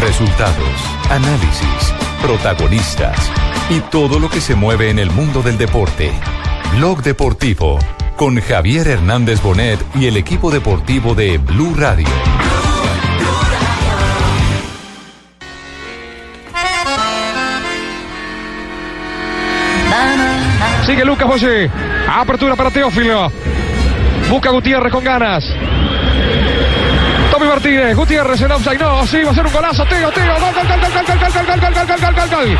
Resultados, análisis, protagonistas y todo lo que se mueve en el mundo del deporte. Blog Deportivo con Javier Hernández Bonet y el equipo deportivo de Blue Radio. Sigue Lucas José. Apertura para Teófilo. Busca Gutiérrez con ganas. Martínez, Gutiérrez en offside. No, sí, va a ser un golazo. Teo, Teo. Gol, gol, gol, gol, gol, gol, gol, gol, gol, gol, gol, gol, gol, gol.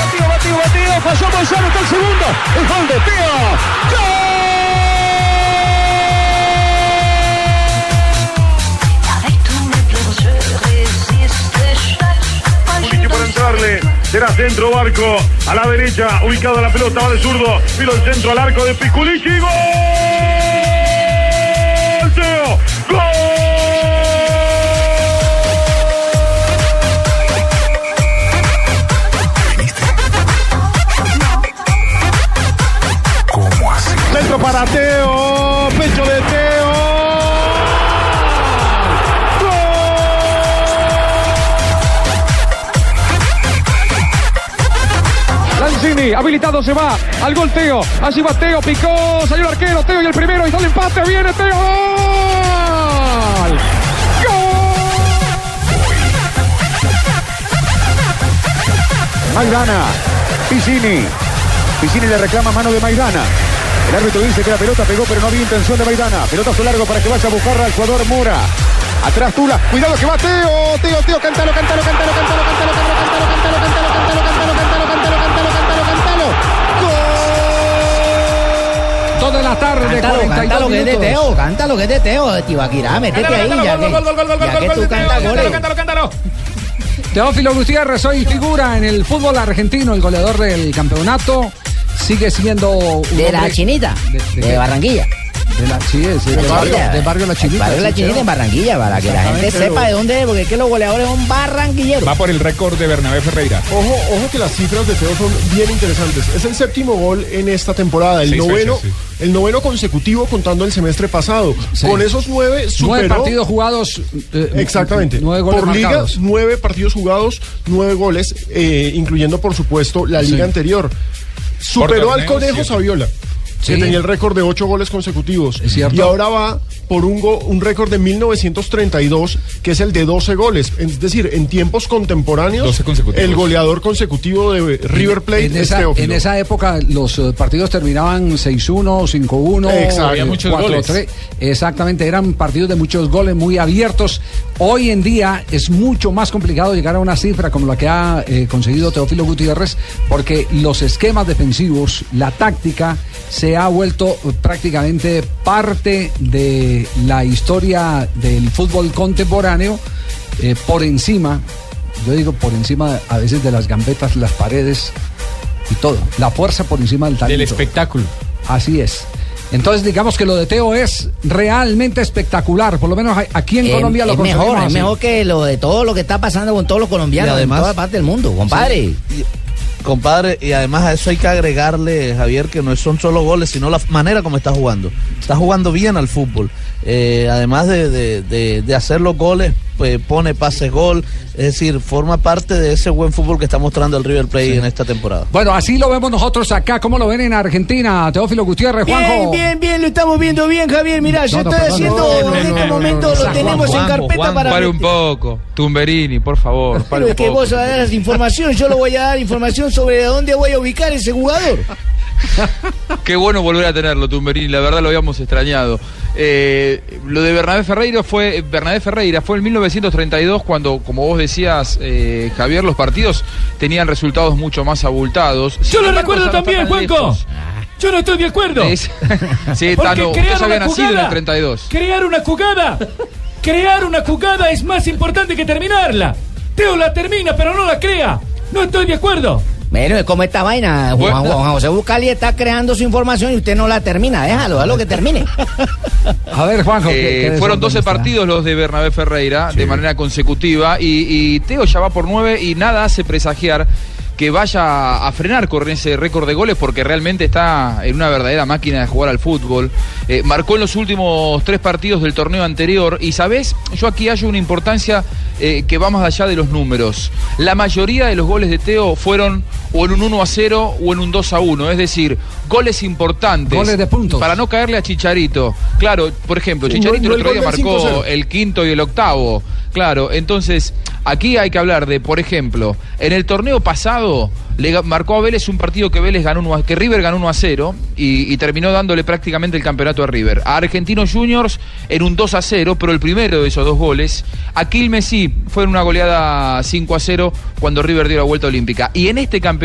Batido, batido, batido. Pasó Gonzalo hasta el segundo. El gol de Teo. Kulichi entrarle. Será centro barco. A la derecha. Ubicado la pelota. Va de zurdo. Vino el centro al arco de Piculichi. ¡Gol! Teo. Centro para Teo, Habilitado se va al gol Teo. Allí va Teo, picó, salió el arquero, Teo y el primero, y el empate, viene Teo. ¡Gol! Maidana, Piscini. Piscini le reclama mano de Maidana. El árbitro dice que la pelota pegó, pero no había intención de Maidana. Pelotazo largo para que vaya a buscar al jugador Mura. Atrás Tula. Cuidado que va Teo. Teo, Teo, cántalo, cántalo, cántalo, cántalo, cántalo, cántalo, cántalo, cántalo, cántalo, cántalo, cántalo, Toda la tarde, Cántalo, 42 canta lo que es de. Teo, canta lo que es de Teo, Tibaquirá, métete ahí, ya que, ya que tú cantas goles. Teófilo Gutiérrez hoy figura en el fútbol argentino, el goleador del campeonato. Sigue siendo un De la Chinita, de de qué? Barranquilla. De la, sí, es, De del barrio, del barrio La Chinita. Barrio La sí, Chinita en Barranquilla, para que la gente sepa de dónde es, porque es que los goleadores son barranquilleros. Va por el récord de Bernabé Ferreira. Ojo, ojo que las cifras de Teo son bien interesantes. Es el séptimo gol en esta temporada, el Seis noveno, fechas, el noveno consecutivo contando el semestre pasado. Sí. Con esos nueve superó. Nueve partidos jugados. eh, Exactamente. Nueve goles por liga, marcados. nueve partidos jugados, nueve goles, eh, incluyendo por supuesto la liga Sí. anterior. Superó al torneo, Conejo siete. Saviola. Sí. Que tenía el récord de ocho goles consecutivos. Es cierto. Y ahora va por un, go- un récord de 1932, que es el de 12 goles. Es decir, en tiempos contemporáneos, 12 consecutivos. el goleador consecutivo de River Plate en es esa, Teófilo. en esa época los eh, partidos terminaban 6-1, 5-1, Exacto. Había muchos 4-3. Exactamente, eran partidos de muchos goles muy abiertos. Hoy en día es mucho más complicado llegar a una cifra como la que ha eh, conseguido Teófilo Gutiérrez porque los esquemas defensivos, la táctica se ha vuelto eh, prácticamente parte de la historia del fútbol contemporáneo eh, por encima, yo digo por encima a veces de las gambetas, las paredes y todo. La fuerza por encima del talento. Del espectáculo. Así es. Entonces digamos que lo de Teo es realmente espectacular, por lo menos aquí en Colombia lo es mejor, es mejor que lo de todo lo que está pasando con todos los colombianos Y además- en toda parte del mundo, compadre. Compadre, y además a eso hay que agregarle, Javier, que no son solo goles, sino la manera como está jugando. Está jugando bien al fútbol. Eh, además de, de- de- de hacer los goles, pues pone pases gol. Es decir, forma parte de ese buen fútbol que está mostrando el River Plate en esta temporada. Bueno, así lo vemos nosotros acá. ¿Cómo lo ven en Argentina? Teófilo Gutiérrez, Bien, Juanjo. bien, bien, lo estamos viendo bien, Javier. Mirá, yo No, estoy perdón, haciendo, no, en este no, momento no, no, lo tenemos en carpeta Juanjo, para... Pare un poco. Tumberini, por favor. Pero es que poco. vos vas a dar información, yo le voy a dar información sobre dónde voy a ubicar ese jugador. Qué bueno volver a tenerlo, Tumberini. La verdad lo habíamos extrañado. Eh, lo de Bernabé Ferreira fue Bernabé Ferreira fue en 1932 cuando, como vos decías, eh, Javier, los partidos tenían resultados mucho más abultados. Sin Yo lo recuerdo también, Juanco. Yo no estoy de acuerdo. Es- sí, Tano, usted había una nacido en el jugada- 32. Crear una jugada. Crear una jugada es más importante que terminarla. Teo la termina, pero no la crea. No estoy de acuerdo. Bueno, es como esta vaina. Juan, Bueno. Juan José Bucali está creando su información y usted no la termina. Déjalo, déjalo que termine. A ver, Juanjo. ¿qué- Eh, qué fueron desorden 12 está? partidos los de Bernabé Ferreira de manera consecutiva y, y Teo ya va por 9 y nada hace presagiar que vaya a frenar con ese récord de goles porque realmente está en una verdadera máquina de jugar al fútbol. Eh, marcó en los últimos tres partidos del torneo anterior y, ¿sabes? Yo aquí hallo una importancia eh, que va más allá de los números. La mayoría de los goles de Teo fueron o en un 1 a 0 o en un 2 a 1, es decir, goles importantes. Goles de puntos. Para no caerle a Chicharito. Claro, por ejemplo, Chicharito no el el otro día marcó 5-0. el quinto y el octavo. Claro, entonces aquí hay que hablar de, por ejemplo, en el torneo pasado le marcó a Vélez un partido que Vélez ganó uno a- que River ganó 1 a 0 y, y terminó dándole prácticamente el campeonato a River. A Argentinos Juniors en un 2 a 0, pero el primero de esos dos goles. A Quilmes sí, fue en una goleada 5 a 0 cuando River dio la vuelta olímpica. Y en este campeonato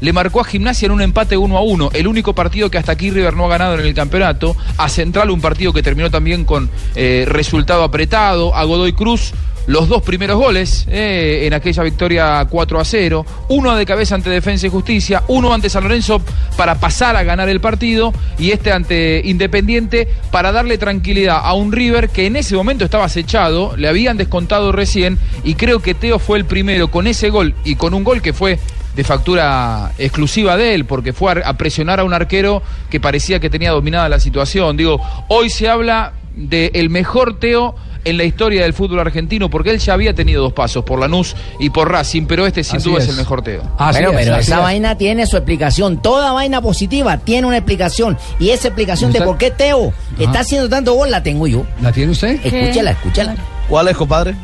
le marcó a Gimnasia en un empate 1 a 1, el único partido que hasta aquí River no ha ganado en el campeonato. A Central un partido que terminó también con eh, resultado apretado. A Godoy Cruz los dos primeros goles eh, en aquella victoria 4 a 0, uno de cabeza ante Defensa y Justicia, uno ante San Lorenzo para pasar a ganar el partido y este ante Independiente para darle tranquilidad a un River que en ese momento estaba acechado, le habían descontado recién y creo que Teo fue el primero con ese gol y con un gol que fue de factura exclusiva de él, porque fue a, a presionar a un arquero que parecía que tenía dominada la situación. Digo, hoy se habla del mejor Teo en la historia del fútbol argentino, porque él ya había tenido dos pasos, por Lanús y por Racing, pero este sin Así duda es. es. el mejor Teo. Así bueno, es, pero así esa es. vaina tiene su explicación. Toda vaina positiva tiene una explicación. Y esa explicación de por qué Teo está haciendo tanto gol la tengo yo. ¿La tiene usted? Escúchala, escúchala. ¿Cuál es, compadre?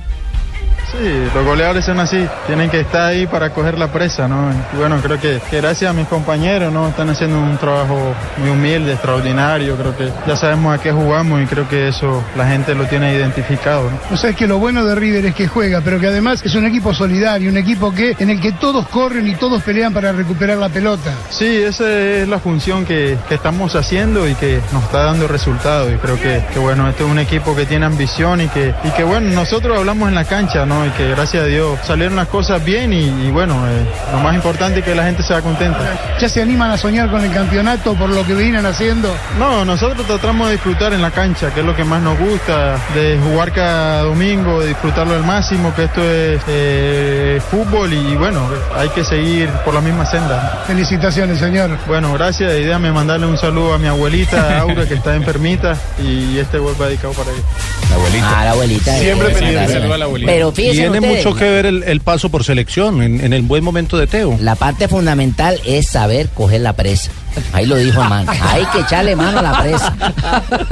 Sí, los goleadores son así, tienen que estar ahí para coger la presa, ¿no? Y bueno, creo que, que gracias a mis compañeros, ¿no? Están haciendo un trabajo muy humilde, extraordinario, creo que ya sabemos a qué jugamos y creo que eso la gente lo tiene identificado, ¿no? O sea, es que lo bueno de River es que juega, pero que además es un equipo solidario, un equipo que en el que todos corren y todos pelean para recuperar la pelota. Sí, esa es la función que, que estamos haciendo y que nos está dando resultados. Y creo que, que, bueno, este es un equipo que tiene ambición y que, y que bueno, nosotros hablamos en la cancha, ¿no? Y que gracias a Dios salieron las cosas bien y, y bueno, eh, lo más importante es que la gente sea contenta. ¿Ya se animan a soñar con el campeonato por lo que vienen haciendo? No, nosotros tratamos de disfrutar en la cancha, que es lo que más nos gusta, de jugar cada domingo, de disfrutarlo al máximo, que esto es eh, fútbol y bueno, hay que seguir por la misma senda. Felicitaciones, señor. Bueno, gracias. Y déjame mandarle un saludo a mi abuelita, Aura, que está enfermita, y este gol va dedicado para ella. La abuelita. Ah, la abuelita. Siempre eh, pendiente. Saludo a la abuelita. Pero Tiene ustedes, mucho que ver el, el paso por selección en, en el buen momento de Teo. La parte fundamental es saber coger la presa. Ahí lo dijo man. Hay que echarle mano a la presa.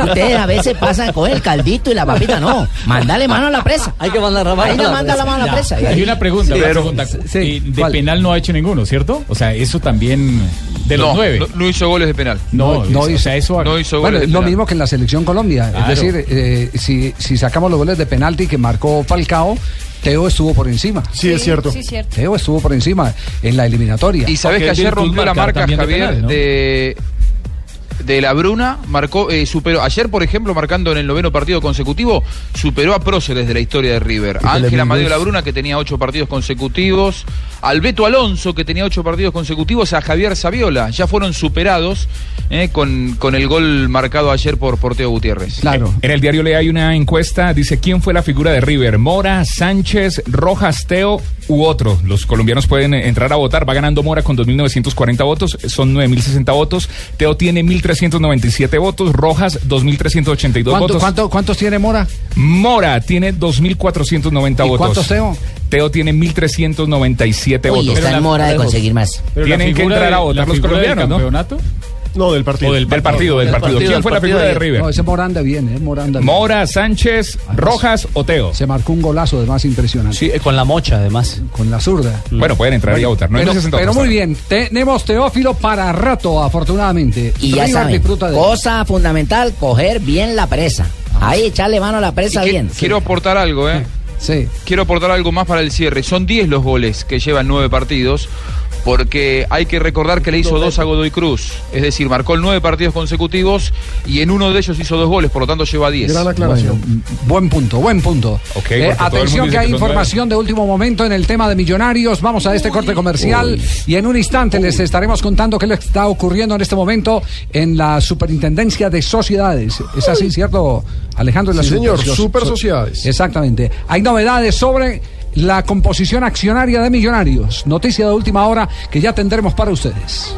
Ustedes a veces pasan, cogen el caldito y la papita. No, mandale mano a la presa. Hay que mandar la mano Ahí la manda la mano a la presa. Y Hay ahí- una pregunta, Sí, una pero- pregunta. sí, de ¿cuál? penal no ha hecho ninguno, ¿cierto? O sea, eso también de los no, nueve. no, no hizo goles de penal. No, no hizo- sea, eso no hizo Bueno, goles es de lo mismo que en la selección Colombia. Claro. Es decir, eh, si, si sacamos los goles de penalti que marcó Falcao, Teo estuvo por encima. Sí, es cierto. Sí, cierto. Teo estuvo por encima en la eliminatoria. Y sabes Porque que ayer rompió la marca de Javier penal, ¿no? de de la Bruna, marcó, eh, superó, ayer por ejemplo, marcando en el noveno partido consecutivo, superó a próceres de la historia de River. A Ángel Amadeo es- La Bruna, que tenía ocho partidos consecutivos, al Beto Alonso, que tenía ocho partidos consecutivos, a Javier Saviola, ya fueron superados eh, con, con el gol marcado ayer por, por Teo Gutiérrez. Claro. En el diario Le hay una encuesta, dice quién fue la figura de River, Mora, Sánchez, Rojas, Teo u otro. Los colombianos pueden eh, entrar a votar, va ganando Mora con 2.940 votos, son 9.060 votos, Teo tiene 1.397 votos, Rojas 2.382 ¿Cuánto- votos. cuánto- ¿Cuántos tiene Mora? Mora tiene 2.490 ¿Y votos. cuántos Teo? Teo tiene 1.397 Uy, votos. está en mora de conseguir más. Tienen que entrar a votar los colombianos, ¿no? No, del partido. O del, del partido, del partido. ¿Quién fue la figura de River? No, ese Moranda viene, eh, Moranda. viene. Mora, Sánchez, Rojas o Teo. Se marcó un golazo de más impresionante. Sí, eh, con la mocha además. Con la zurda. Bueno, pueden entrar ahí a votar. No pero, 9.60 pero votos muy bien, tenemos Teófilo para rato, afortunadamente. Y ya River saben, disfruta de cosa fundamental, coger bien la presa. Ahí echarle mano a la presa Y que- bien. Quiero aportar algo, ¿eh? Sí. Quiero aportar algo más para el cierre. Son 10 los goles que llevan 9 partidos. Porque hay que recordar que le hizo dos a Godoy Cruz, es decir, marcó el nueve partidos consecutivos y en uno de ellos hizo dos goles, por lo tanto lleva diez. Gran aclaración. Bueno, buen punto, buen punto. Ok, Eh, atención que hay que información de último momento en el tema de millonarios. Vamos a este corte comercial y en un instante les estaremos contando qué le está ocurriendo en este momento en la Superintendencia de Sociedades. ¿Es así, cierto, Alejandro? En la Sí, señor, super- Super so- Sociedades. Exactamente. Hay novedades sobre la composición accionaria de millonarios. Noticia de última hora que ya tendremos para ustedes.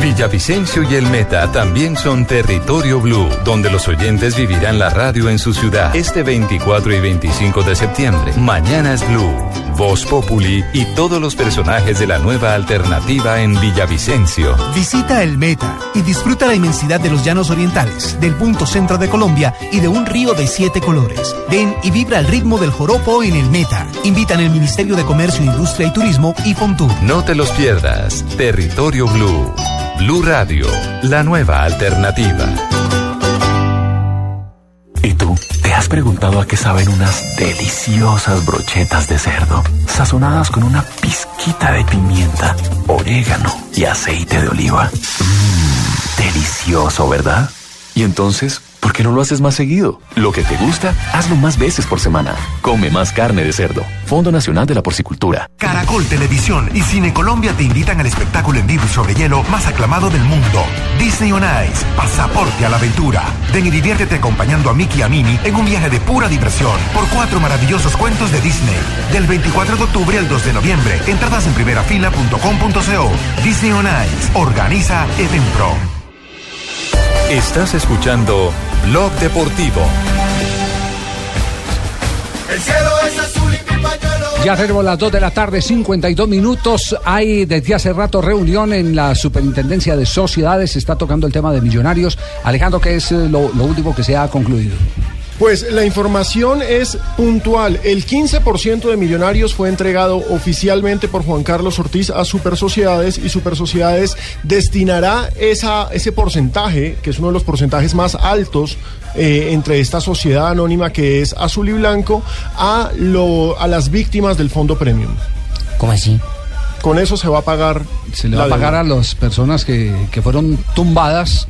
Villavicencio y el Meta también son territorio blue, donde los oyentes vivirán la radio en su ciudad este 24 y 25 de septiembre. Mañana es Blue, Voz Populi y todos los personajes de la nueva alternativa en Villavicencio. Visita el Meta y disfruta la inmensidad de los llanos orientales, del punto centro de Colombia y de un río de siete colores. Ven y vibra al ritmo del joropo en el Meta. Invitan el Ministerio de Comercio, Industria y Turismo y Fontur. No te los pierdas. Territorio Blue. Blue Radio, la nueva alternativa. ¿Y tú? ¿Te has preguntado a qué saben unas deliciosas brochetas de cerdo, sazonadas con una pizquita de pimienta, orégano y aceite de oliva? Mmm, delicioso, ¿verdad? Y entonces, ¿por qué no lo haces más seguido? Lo que te gusta, hazlo más veces por semana. Come más carne de cerdo. Fondo Nacional de la Porcicultura. Caracol Televisión y Cine Colombia te invitan al espectáculo en vivo y sobre hielo más aclamado del mundo. Disney on Ice, pasaporte a la aventura. Ven y diviértete acompañando a Mickey y a Minnie en un viaje de pura diversión por cuatro maravillosos cuentos de Disney. Del 24 de octubre al 2 de noviembre. Entradas en primerafila.com.co. Disney on Ice. Organiza Evenpro. Estás escuchando Blog Deportivo. El cielo es azul y mi pañuelo. Ya tenemos las 2 de la tarde, 52 minutos. Hay desde hace rato reunión en la Superintendencia de Sociedades. Se está tocando el tema de millonarios. Alejandro, ¿qué es eh, lo, lo último que se ha concluido? Pues la información es puntual. El 15% de millonarios fue entregado oficialmente por Juan Carlos Ortiz a Super Sociedades y Super Sociedades destinará esa, ese porcentaje, que es uno de los porcentajes más altos eh, entre esta sociedad anónima que es azul y blanco, a, lo, a las víctimas del Fondo Premium. ¿Cómo así? Con eso se va a pagar. Se le va a pagar a las personas que, que fueron tumbadas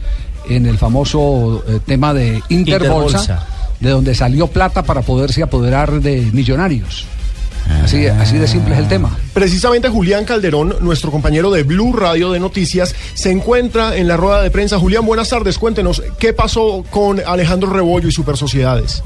en el famoso eh, tema de Interbolsa, Interbolsa. De donde salió plata para poderse apoderar de millonarios. Así, así de simple es el tema. Precisamente Julián Calderón, nuestro compañero de Blue Radio de Noticias, se encuentra en la rueda de prensa. Julián, buenas tardes. Cuéntenos, ¿qué pasó con Alejandro Rebollo y Super Sociedades?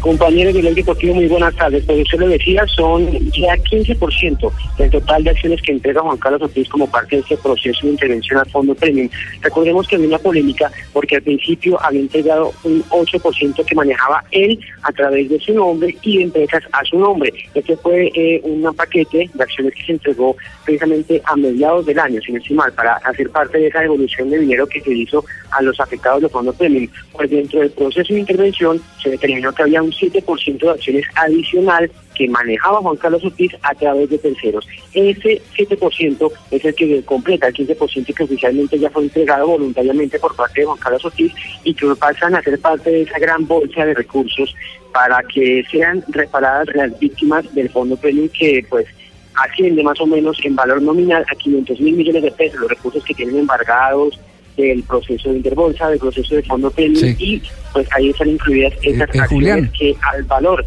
Compañeros del Deportivo, muy buenas tardes. Pues usted lo decía, son ya 15% del total de acciones que entrega Juan Carlos Ortiz como parte de este proceso de intervención al Fondo Premium. Recordemos que había una polémica porque al principio había entregado un 8% que manejaba él a través de su nombre y de empresas a su nombre. Este fue eh, un paquete de acciones que se entregó precisamente a mediados del año, sin estimar, para hacer parte de esa devolución de dinero que se hizo a los afectados del Fondo Premium. Pues dentro del proceso de intervención se determinó que había un 7% de acciones adicional que manejaba Juan Carlos Ortiz a través de terceros. Ese 7% es el que completa el 15% que oficialmente ya fue entregado voluntariamente por parte de Juan Carlos Ortiz y que pasan a ser parte de esa gran bolsa de recursos para que sean reparadas las víctimas del Fondo Premium que pues asciende más o menos en valor nominal a 500 mil millones de pesos, los recursos que tienen embargados del proceso de Interbolsa, del proceso de Fondo Premium Sí. y pues ahí están incluidas esas eh, acciones que al valor,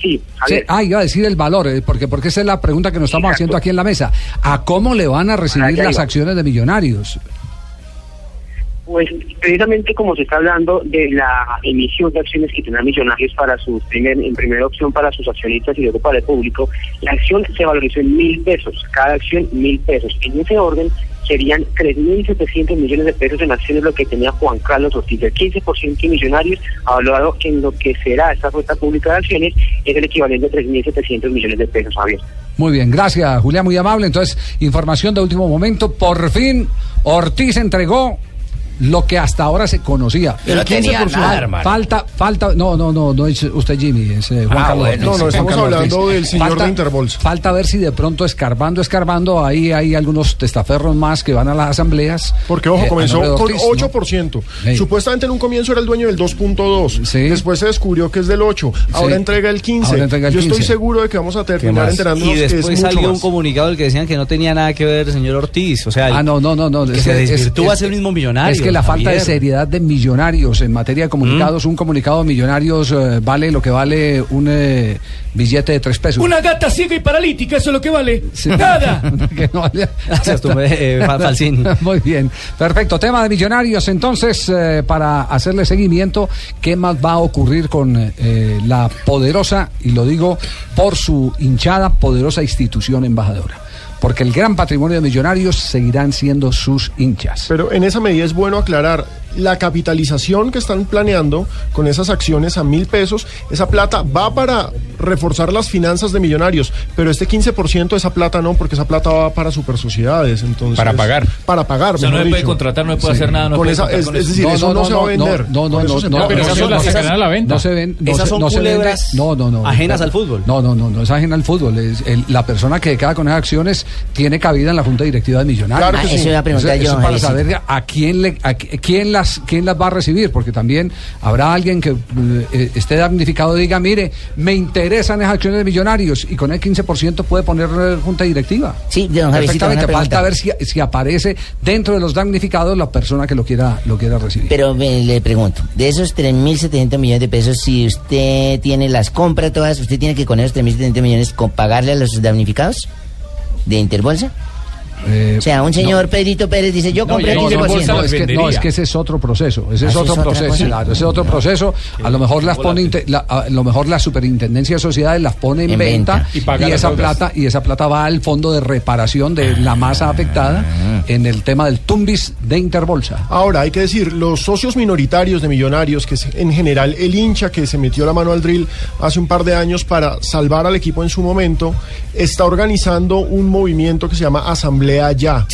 sí, a Sí, ah, iba a decir el valor, eh, porque, porque esa es la pregunta que nos estamos haciendo aquí en la mesa. ¿A cómo le van a recibir las iba. acciones de millonarios? Pues precisamente como se está hablando de la emisión de acciones que tendrán millonarios para sus primer, en primera opción para sus accionistas y luego para el público, la acción se valorizó en mil pesos, cada acción mil pesos. En ese orden serían 3.700 millones de pesos en acciones lo que tenía Juan Carlos Ortiz. El 15% de millonarios, evaluado en lo que será esta oferta pública de acciones, es el equivalente a 3.700 millones de pesos, Javier. Muy bien, gracias Julián, muy amable. Entonces, información de último momento. Por fin, Ortiz entregó lo que hasta ahora se conocía. No El tenía 15%. nada, hermano. Falta, falta, no, no, no, no es usted Jimmy, es eh, Juan Ah, Carlos. bueno. No, no, estamos Carlos hablando Ortiz. del señor de Interbolsa. Falta ver si de pronto escarbando, escarbando, ahí hay algunos testaferros más que van a las asambleas. Porque, ojo, Eh, comenzó con Ortiz, ¿no? 8%. Sí. Supuestamente en un comienzo era el dueño del 2.2. Después se descubrió que es del 8. Ahora Sí. entrega el 15. Ahora entrega el Yo estoy 15. seguro de que vamos a terminar enterándonos Y que es después mucho salió un más. comunicado del que decían que no tenía nada que ver el señor Ortiz. O sea, Ah, no, no, no, no. que es se es- ser el mismo millonario. Que la falta de seriedad de millonarios en materia de comunicados, un comunicado de millonarios eh, vale lo que vale un eh, billete de tres pesos. Una gata ciega y paralítica, eso es lo que vale. Nada. Que no vale- Gracias, tú, eh, Fa- Falsín. Muy bien, perfecto. Tema de millonarios, entonces, eh, para hacerle seguimiento, ¿qué más va a ocurrir con eh, la poderosa, y lo digo por su hinchada, poderosa institución embajadora? Porque el gran patrimonio de millonarios seguirán siendo sus hinchas. Pero en esa medida es bueno aclarar la capitalización que están planeando con esas acciones a mil pesos. Esa plata va para reforzar las finanzas de millonarios, pero este 15% esa plata no, porque esa plata va para super sociedades. Entonces, Para pagar. Para pagar. O sea, no le puede dicho. contratar, no le puede hacer nada, no Con puede esa- es, con es eso. decir, No, eso no, no, no, se va a vender. no, no, eso no, se pero son las sacan a la venta. No se ven, no Esas se, son no se vende- culebras no, no, no. ajenas al fútbol. No, no, no, no es ajena al fútbol. Es el- la persona que queda con esas acciones tiene cabida en la Junta Directiva de Millonarios. Claro que Ah, sí. eso iba a preguntar Eso- yo, eso para saber a quién le, a qui- quién las, quién las va a recibir, porque también habrá alguien que eh, esté damnificado y diga, mire, me interesan esas acciones de Millonarios y con el 15% puede poner eh, Junta Directiva. Sí, don Perfectamente, falta ver si, si aparece dentro de los damnificados la persona que lo quiera, lo quiera recibir. Pero me- le pregunto, de esos 3.700 millones de pesos, si usted tiene las compras todas, ¿usted tiene que con esos 3.700 millones pagarle a los damnificados de Interbolsa? Eh, o sea, un señor Pedrito Pérez dice, yo compré el no, no, 15%. no, es que, no, es que ese es otro proceso. Ese Ah, es ¿eso otro proceso. Claro, ese es otro proceso. A lo mejor las pone, la- a lo mejor la superintendencia de sociedades las pone en, En venta, venta. y, esa plata y esa plata va al fondo de reparación de la masa afectada en el tema del tumbis de Interbolsa. Ahora, hay que decir, los socios minoritarios de Millonarios, que es en general el hincha que se metió la mano al drill hace un par de años para salvar al equipo en su momento, está organizando un movimiento que se llama Asamblea Ya.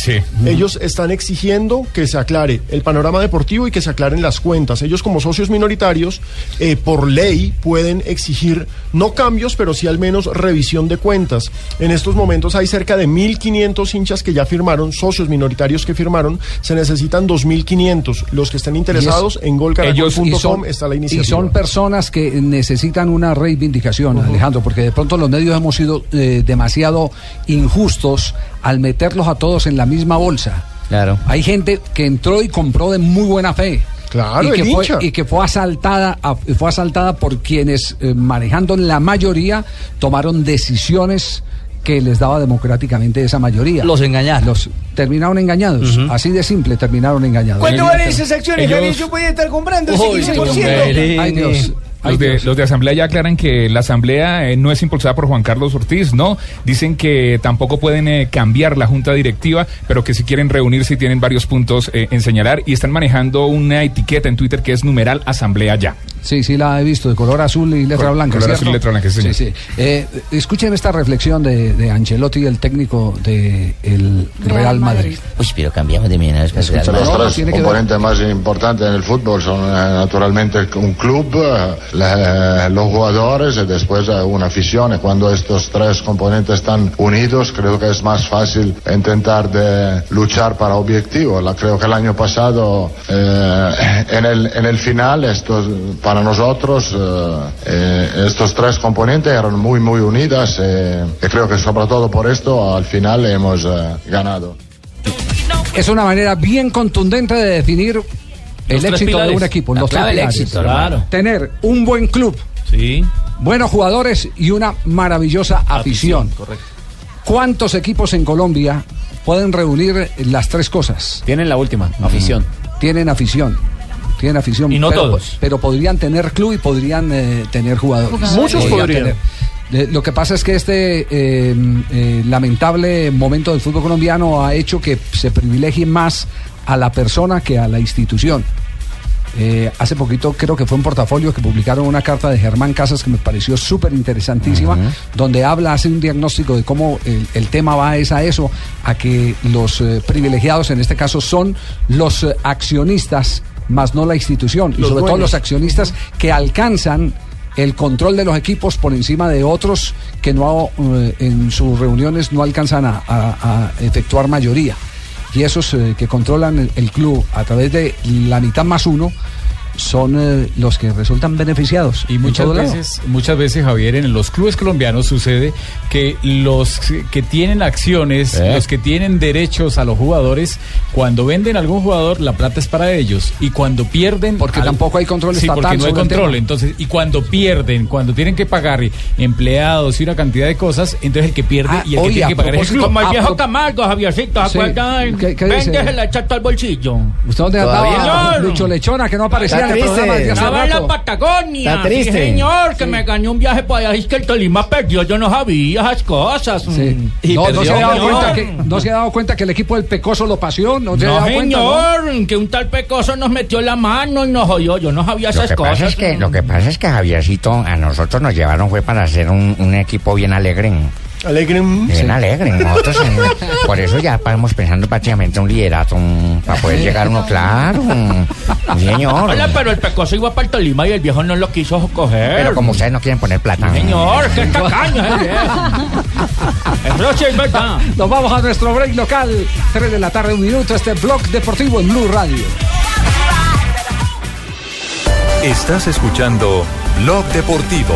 Ellos están exigiendo que se aclare el panorama deportivo y que se aclaren las cuentas. Ellos como socios minoritarios, eh, por ley, pueden exigir no cambios, pero sí al menos revisión de cuentas. En estos momentos hay cerca de 1.500 hinchas que ya firmaron, socios minoritarios que firmaron. Se necesitan 2.500. Los que estén interesados en y golcaracol.com está la y iniciativa. son personas que necesitan una reivindicación, Alejandro, porque de pronto los medios hemos sido eh, demasiado injustos al meterlos a todos en la misma bolsa. Claro. Hay gente que entró y compró de muy buena fe. Claro, y que, fue, y que fue asaltada a- fue asaltada por quienes eh, manejando la mayoría tomaron decisiones que les daba democráticamente esa mayoría. Los engañaron. Los terminaron engañados. Así de simple terminaron engañados. ¿Cuánto valen esas acciones, ellos- Javier? Yo podía estar comprando ese Uy, 15%. Ay, Dios. Los de, los de Asamblea ya aclaran que la Asamblea eh, no es impulsada por Juan Carlos Ortiz, no. Dicen que tampoco pueden eh, cambiar la junta directiva, pero que si quieren reunirse y tienen varios puntos eh, en señalar y están manejando una etiqueta en Twitter que es numeral Asamblea ya. Sí, sí la he visto, de color azul y letra Col- blanca. color ¿cierto? azul y letra blanca, sí, sí. Eh, escuchen esta reflexión de, de Ancelotti, el técnico del el Real Madrid. Uy, pero cambiamos de millonarios Madrid. que ver. componentes más importantes en el fútbol son eh, naturalmente un club, eh, los jugadores y después eh, una afición. Y cuando estos tres componentes están unidos, creo que es más fácil intentar de luchar para objetivos. Creo que el año pasado, eh, en, el, en el final, estos, para nosotros, eh, eh, estos tres componentes eran muy, muy unidas eh, y creo que sobre todo por esto al final hemos eh, ganado. Es una manera bien contundente de definir el éxito de un equipo. La los clave tres pilares. éxito. Tener un buen club, Sí. buenos jugadores y una maravillosa afición. Correcto. ¿Cuántos equipos en Colombia pueden reunir las tres cosas? Tienen la última, afición. Tienen afición. Tienen afición. Y no pero, todos. Pero podrían tener club y podrían eh, tener jugadores. Muchos podrían. tener. Eh, Lo que pasa es que este eh, eh, lamentable momento del fútbol colombiano ha hecho que se privilegie más a la persona que a la institución. Eh, hace poquito creo que fue en portafolio que publicaron una carta de Germán Casas que me pareció súper interesantísima, donde habla, hace un diagnóstico de cómo el, el tema va es a eso, a que los eh, privilegiados en este caso son los eh, accionistas, más no la institución, y sobre todo los accionistas que alcanzan el control de los equipos por encima de otros que no en sus reuniones no alcanzan a, a- a efectuar mayoría. Y esos eh, que controlan el, el club a través de la mitad más uno son eh, los que resultan beneficiados. Y muchas lado. veces, muchas veces, Javier, en los clubes colombianos sucede que los que tienen acciones, Eh. los que tienen derechos a los jugadores, cuando venden a algún jugador, la plata es para ellos. Y cuando pierden. Porque tampoco hay control Sí, estatal porque no hay control. Entonces, y cuando pierden, cuando tienen que pagar empleados y una cantidad de cosas, entonces el que pierde Ah, y el que oye, tiene que pagar es el club. Como el A viejo pro- Camargo, Javiercito, Sí. ¿se acuerdan? ¿Qué- qué dice? Vende la chata al bolsillo. ¿Usted dónde andaba? Lucho Lechona, que no aparecía en el programa desde hace Estaba en la. Patagonia. Está triste. Sí, señor, que me gané un viaje para allá. Es que el Tolima perdió. Yo no sabía esas cosas. Sí. Mm. No, no se, ha dado Señor. cuenta que, no se ha dado cuenta que el equipo del Pecoso lo paseó. No, se ha No, dado cuenta, ¿no? señor, que un tal pecoso nos metió la mano y nos jodió. Yo no sabía Lo esas que, cosas. pasa es que, lo que pasa es que Javiercito a nosotros nos llevaron fue para hacer un, un equipo bien alegre. Alegre. Bien alegre. Nosotros en- por eso ya estamos pensando prácticamente un liderato un- para poder llegar uno claro. un- sí, señor. Hola, pero el pecoso iba para el Tolima y el viejo no lo quiso coger. Pero como ustedes no quieren poner plata. Señor, qué tacaño es el viejo. Sí. Nos vamos a nuestro break local. 3 de la tarde, un minuto. Este blog deportivo en Blue Radio. Estás escuchando Blog Deportivo.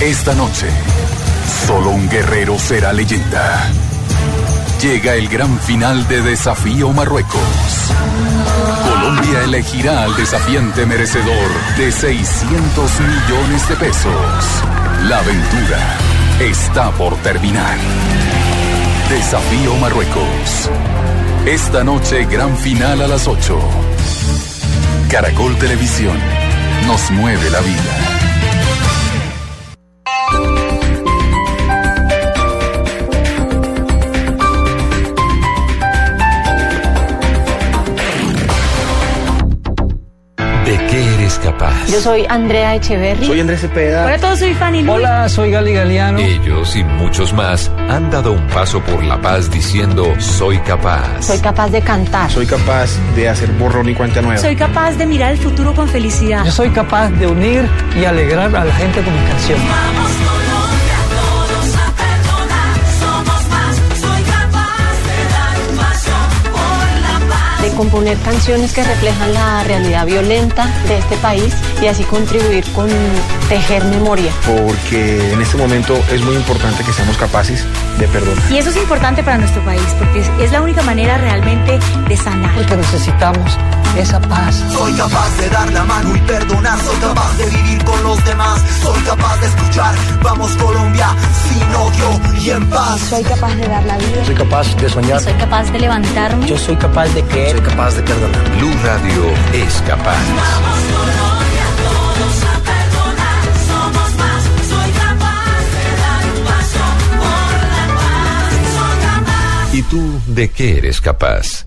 Esta noche, solo un guerrero será leyenda. Llega el gran final de Desafío Marruecos. Colombia elegirá al desafiante merecedor de 600 millones de pesos. La aventura está por terminar. Desafío Marruecos. Esta noche, gran final a las 8. Caracol Televisión. Nos mueve la vida. ¿De qué eres capaz? Yo soy Andrea Echeverry. Soy Andrés Cepeda. Hola a todos, soy Fanny Lu. Hola, soy Gali Galeano. Ellos y muchos más han dado un paso por la paz diciendo soy capaz. Soy capaz de cantar. Soy capaz de hacer borrón y cuenta nueva. Soy capaz de mirar el futuro con felicidad. Yo soy capaz de unir y alegrar a la gente con mis canciones. Somos componer canciones que reflejan la realidad violenta de este país y así contribuir con tejer memoria. Porque en este momento es muy importante que seamos capaces de perdonar. Y eso es importante para nuestro país porque es, es la única manera realmente de sanar. Porque necesitamos esa paz. Soy capaz de dar la mano y perdonar, soy capaz de vivir con los demás, soy capaz de escuchar, vamos Colombia, sin odio y en paz. Soy capaz de dar la vida. Soy capaz de soñar. Soy capaz de levantarme. Yo soy capaz de creer. Soy capaz de perdonar. Blue Radio es capaz. Todos a perdonar, somos más, soy capaz de dar un paso por la paz, soy capaz. ¿Y tú de qué eres capaz?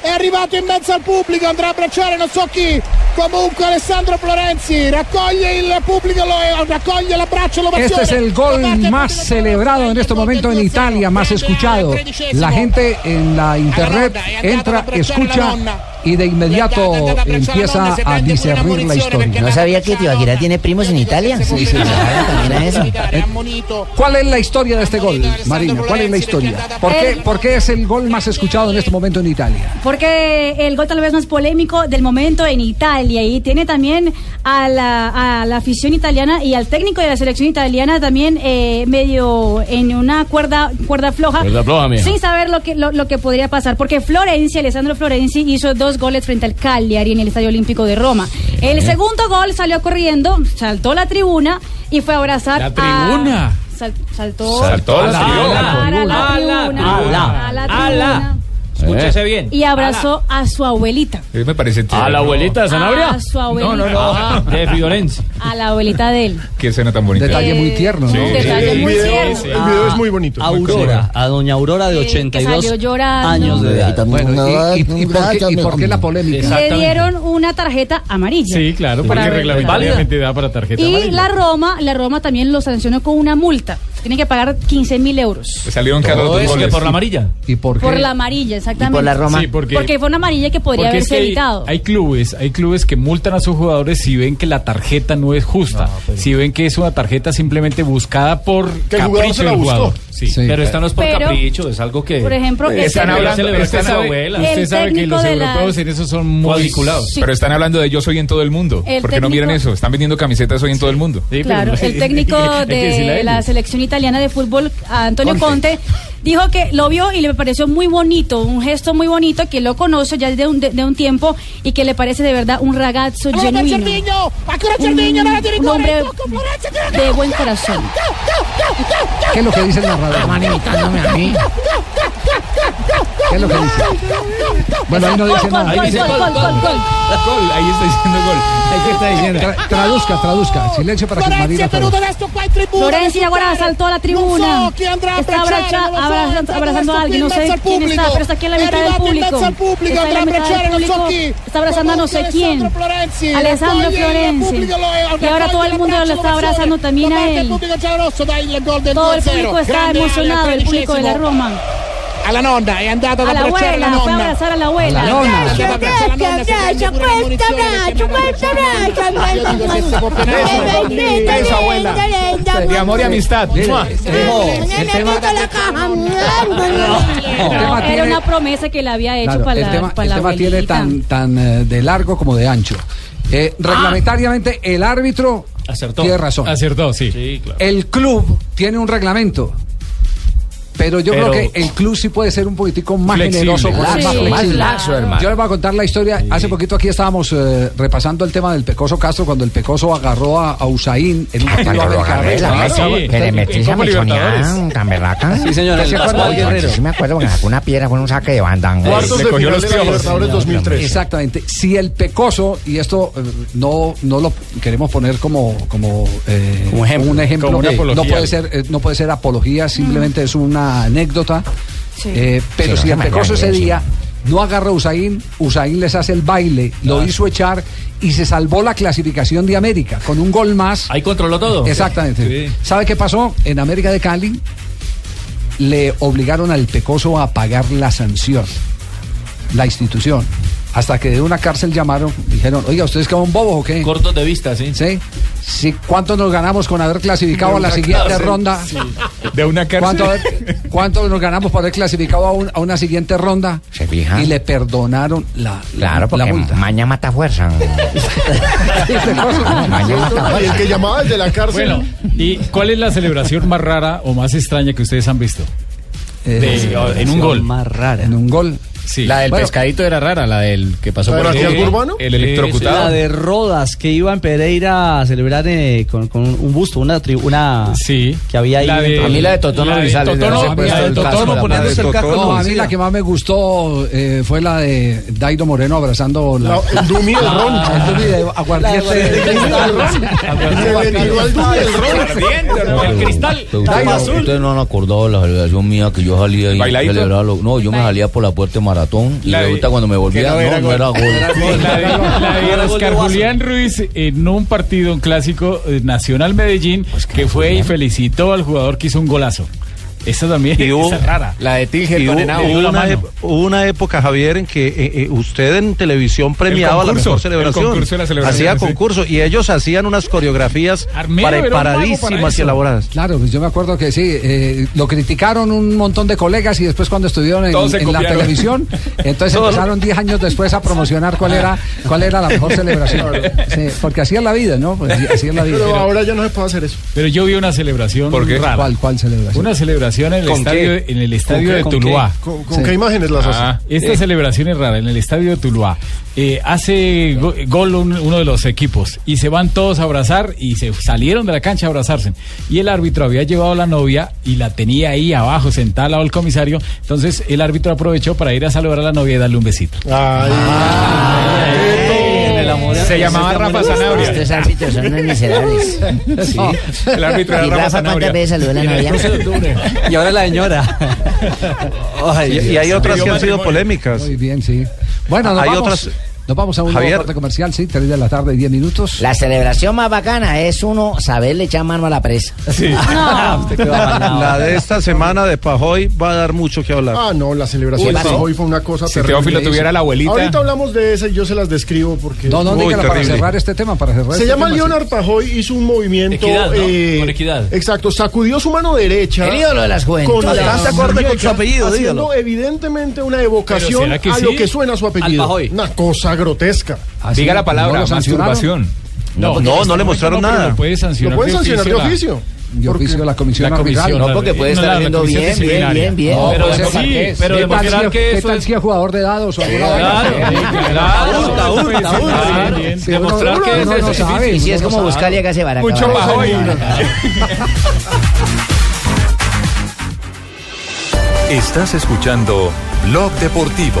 È arrivato in mezzo al pubblico, andrà a abbracciare non so chi. Comunque Alessandro Florenzi raccoglie il pubblico, lo, raccoglie l'abbraccio, l'ovazione. Este es el gol más celebrado en este momento en Italia, más escuchado. La gente en la internet entra, escucha y de inmediato empieza a discernir la historia. ¿No sabía que Tibaquirá tiene primos en Italia? Sí, sí, eso. ¿Cuál es la historia de este gol, Marina? ¿Cuál es la historia? ¿Por qué, por qué es el gol más escuchado en este momento en Italia? Porque el gol tal vez más polémico del momento en Italia y tiene también a la, a la afición italiana y al técnico de la selección italiana también eh, medio en una cuerda cuerda floja, Cuerda floja, sin saber lo que lo, lo que podría pasar porque Florenzi, Alessandro Florenzi hizo dos goles frente al Cagliari en el Estadio Olímpico de Roma. El segundo gol salió corriendo, saltó la tribuna y fue a abrazar ¿La a- tribuna? sal- saltó Saltó la a tribuna. a la tribuna, a la tribuna. Escúchese bien. Y abrazó a su abuelita. Eh, Me parece ¿A la abuelita de Sanabria? A su abuelita. No, no, no. Ah, De Fiorenzi. A la abuelita de él. Qué escena tan bonita. Detalle muy tierno, ¿no? Sí. Detalle El muy video, tierno. el video es muy bonito. Aurora, a doña Aurora de Sí, que 82 salió llorando. años de edad. Bueno, y, y- y por, qué, y por qué la polémica? Le dieron una tarjeta amarilla. Sí, claro, porque reglamentariamente da para tarjeta Y amarilla. la Roma, la Roma también lo sancionó con una multa. Tiene que pagar 15 mil euros. Le salieron caros dos goles. amarilla? ¿Y por Por la amarilla, exactamente. Sí, porque, Porque fue una amarilla que podría porque es haberse que hay- evitado. Hay, clubes, hay clubes que multan a sus jugadores si ven que la tarjeta no es justa, si ven que es una tarjeta simplemente buscada por Que el jugador capricho se la del buscó. jugador. Sí. Sí. Pero esto no es por Pero- capricho, es algo que Por ejemplo, el Están técnico- hablando, Pero usted sabe, El usted sabe que técnico los de la- europeos en eso son muy vinculados. Sí. Pero están hablando de yo soy en todo el mundo. El ¿Por qué no técnico- eso? Están vendiendo camisetas hoy en todo el mundo. Claro, el técnico que de la selección italiana de fútbol, Antonio Conte. Dijo que lo vio y le pareció muy bonito, un gesto muy bonito, que lo conoce ya de un, de, de un tiempo y que le parece de verdad un ragazzo genuino. Un, un hombre de buen corazón. ¿Qué es lo que dice el narrador? Estaban imitándome a mí. ¿Qué es lo que dice? Bueno, ahí no dice nada. Gol, gol, gol, gol, gol, gol. Gol, ahí está diciendo gol. ¿Qué está diciendo? Tra- traduzca, traduzca. Silencio para que tribuna. Florencia ahora saltó a la tribuna. Está abbracciare, abrazando, abrazando a alguien, no sé quién está, pero está aquí en la mitad del público. pubblico, Está en la mitad del público. Está abrazando a no sé quién. Alessandro Florenzi, Y ahora todo el mundo lo está abrazando también a él. Todo el 2-0. público está emocionado, el público de la. Roma. Alla nonna, è andato ad A la abbracciare la abuela, fue a nonna. abrazar a la abuela. La nonna. Si può penare. Beso, abuela. De amor y amistad. El tema, era una promesa que le había hecho para la, el tema tiene tan, eh, de largo como de ancho. Eh, reglamentariamente, el árbitro Acertó. tiene razón. Acertó, sí. Sí, claro. El club tiene un reglamento. Pero yo Pero- creo que el club sí puede ser un poquitico más Flexible. generoso, con Laxo, más Sí, flexible. más hermano. Yo les voy a contar la historia. Hace poquito aquí estábamos eh, repasando el tema del Pecoso Castro cuando el Pecoso agarró a, a Usain en un partido sí. que le metí esa Como Libertadores. mechonía tan berraca. Sí, señor, ¿Se acuerda? Guerrero. Sí, me acuerdo, sacó una piedra, fue un saque de banda. Cuartos de cogió final los de. Libertadores 2003. Exactamente. Si el Pecoso, y esto eh, no, no lo queremos poner como, como, eh, Como ejemplo, un ejemplo, como una apología. no puede ser, eh, no puede ser apología, simplemente es una anécdota. Sí. Eh, pero Sí, si no Pecoso ese día no agarra a Usain, Usain les hace el baile, lo hizo echar y se salvó la clasificación de América con un gol más. Ahí controló todo. Exactamente. Sí. ¿Sabe qué pasó? En América de Cali le obligaron al Pecoso a pagar la sanción, la institución. Hasta que de una cárcel llamaron, dijeron, oiga, ¿ustedes quedan bobos o qué? Cortos de vista, sí. ¿Sí? Sí, ¿Cuánto nos ganamos con haber clasificado a la siguiente ronda? De una ¿Cuánto, cárcel. cuánto nos ganamos por haber clasificado a, un- a una siguiente ronda? ¿Se fija? Y le perdonaron la, la- Claro, la porque multa. maña mata fuerza. Maña mata Y el fuerza. que llamaba desde la cárcel. Bueno, ¿y cuál es la celebración más rara o más extraña que ustedes han visto? Eh, De- en un gol. Más rara. en un gol. Sí. La del Bueno. pescadito era rara, la del que pasó ¿La de por Matías el... Burbano? El electrocutado. La de Rodas, que iba en Pereira a celebrar eh, con, con un busto, una, tri- una Sí. que había ahí. La de- A mí la de Totono de Totono, el poniéndose el casco. A mí la que más me gustó eh, fue la de Daido Moreno abrazando la, La- el Dumi del Ron. el Dumi de aguardiente de- de cristal. Se le tiró al Dumi del Ron. El cristal. Ustedes, ustedes no han acordado la celebración mía que yo salía y celebraba lo- No, yo me salía por la puerta de maratón y La de- resulta cuando me volvía, no, no era no gol. era gol. La de, la de Oscar Julián Ruiz en un partido, un clásico eh, Nacional Medellín, que fue y felicitó al jugador que hizo un golazo. Esa también Y hubo- esa es rara. La de Tilger Y hubo- Condenado. hubo Hubo la una, hubo una época, Javier, en que eh, eh, usted en televisión premiaba la concurso, mejor el celebración. concurso de la celebración, Hacía sí. concurso y ellos hacían unas coreografías para preparadísimas y elaboradas. Claro, pues yo me acuerdo que sí, eh, lo criticaron un montón de colegas y después cuando estuvieron en, la televisión, entonces Todos. empezaron 10 años después a promocionar cuál era cuál era la mejor celebración. Sí, porque así es la vida, ¿no? Pues, así es la vida. Pero ahora ya no se puede hacer eso. Pero yo vi una celebración ¿Por qué? rara. ¿Cuál, cuál celebración? Una celebración en el ¿Con estadio, qué? en el ¿Con estadio qué? de ¿Con Tuluá. qué? ¿Con- con qué imágenes las hace? Ah, Esta Eh. celebración es rara en el estadio de Tuluá. Eh, hace go- gol un- uno de los equipos y se van todos a abrazar y se salieron de la cancha a abrazarse. Y el árbitro había llevado a la novia y la tenía ahí abajo sentada al lado del comisario. Entonces el árbitro aprovechó para ir a saludar a la novia y darle un besito. Se llamaba Rafa Zanabria. Estos árbitros son unos miserables. Sí. El árbitro era ¿Y Rafa Rafa Zanabria. cuántas veces saludó a la novia? Y ahora la señora. y, y hay otras que han sido polémicas. Muy bien, sí. Bueno, nos Hay vamos, otras- nos vamos a un Javier. nuevo corte comercial, sí, 3 de la tarde, 10 minutos. La celebración más bacana es uno saberle echar mano a la presa. La de esta semana de Pajoy va a dar mucho que hablar. Ah, no, la celebración Uy, de sí. hoy fue una cosa Si terrible. Teófilo tuviera la abuelita. Ahorita hablamos de esa y yo se las describo porque... No, no, Uy, dígala para cerrar este tema, para cerrar Se este llama tema, sí. Leonard Pajoy, hizo un movimiento. Equidad, ¿no? eh, Con equidad. Exacto, sacudió su mano derecha. El ídolo de las juventudes. Con la Bastante acorde con su apellido, Haciendo dígalo. evidentemente una evocación ¿será que a sí? lo que suena su apellido. Al Pajoy. Una cosa grotesca. Diga la palabra, masturbación. No, no, no le mostraron No, nada. Lo puede sancionar, Lo pueden sancionar de la- oficio. De oficio la comisión La arbitral. comisión, No, porque puede no, estar viendo bien, bien, bien, bien. No, Pero pues, demostrar sí, que- pero ¿qué tal que ¿Qué tal es- si es jugador de dados o alguna Claro, claro, Claro, Demostrar que es no sabe, Y si es no como buscarle a que se vara. Mucho Pajoy. Estás escuchando Blog Deportivo.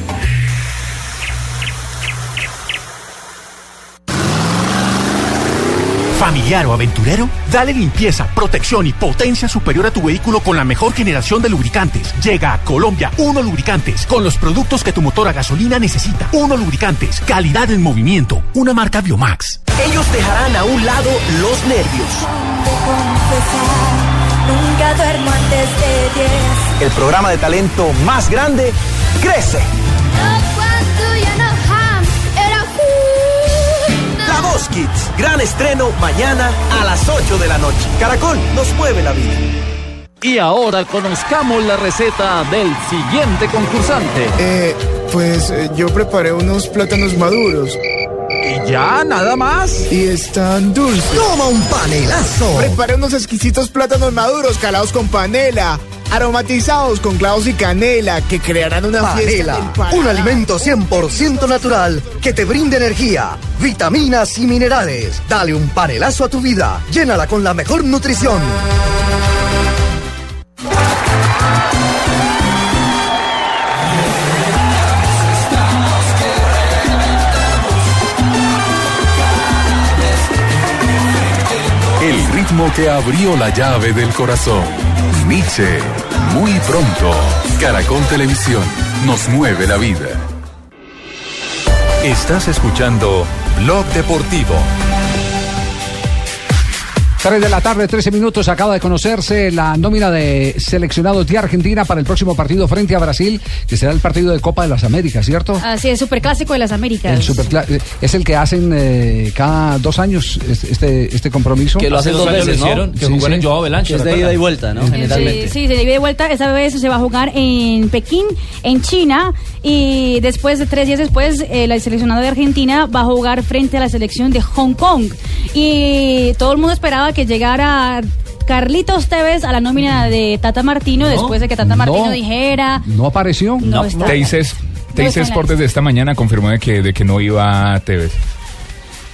¿Familiar o aventurero? Dale limpieza, protección y potencia superior a tu vehículo con la mejor generación de lubricantes. Llega a Colombia Uno Lubricantes con los productos que tu motor a gasolina necesita. Uno Lubricantes, calidad en movimiento, una marca Biomax. Ellos dejarán a un lado los nervios. Nunca duermo antes de 10. El programa de talento más grande crece. Voz Kids, gran estreno mañana a las 8 de la noche. Caracol nos mueve la vida. Y ahora conozcamos la receta del siguiente concursante. Eh, pues eh, yo preparé unos plátanos maduros. ¿Y ya? ¿Nada más? Y están dulces. ¡Toma un panelazo! Preparé unos exquisitos plátanos maduros calados con panela, aromatizados con clavos y canela, que crearán una fiesta. del paladar. un alimento 100% natural que te brinde energía, vitaminas y minerales. Dale un panelazo a tu vida. Llénala con la mejor nutrición. Que abrió la llave del corazón. Nietzsche, muy pronto. Caracol Televisión nos mueve la vida. Estás escuchando Blog Deportivo. 3 de la tarde, 13 minutos. Acaba de conocerse la nómina de seleccionados de Argentina para el próximo partido frente a Brasil, que será el partido de Copa de las Américas, ¿cierto? Así es, superclásico de las Américas. El supercla- eh, es el que hacen eh, cada dos años es- este, este compromiso. Que lo hacen dos veces, ¿no? Que jugó en Joao Avalanche, Es de ida y vuelta, ¿no? Sí, Generalmente. sí, se divide de vuelta. Esa vez se va a jugar en Pekín, en China. Y después, de tres días después, eh, el seleccionado de Argentina va a jugar frente a la selección de Hong Kong. Y todo el mundo esperaba que llegara Carlitos Tevez a la nómina de Tata Martino después de que Tata No. Martino dijera. ¿No apareció? No está. Teices No Teices está en la Sport desde esta mañana confirmó de que, de que no iba a Tevez.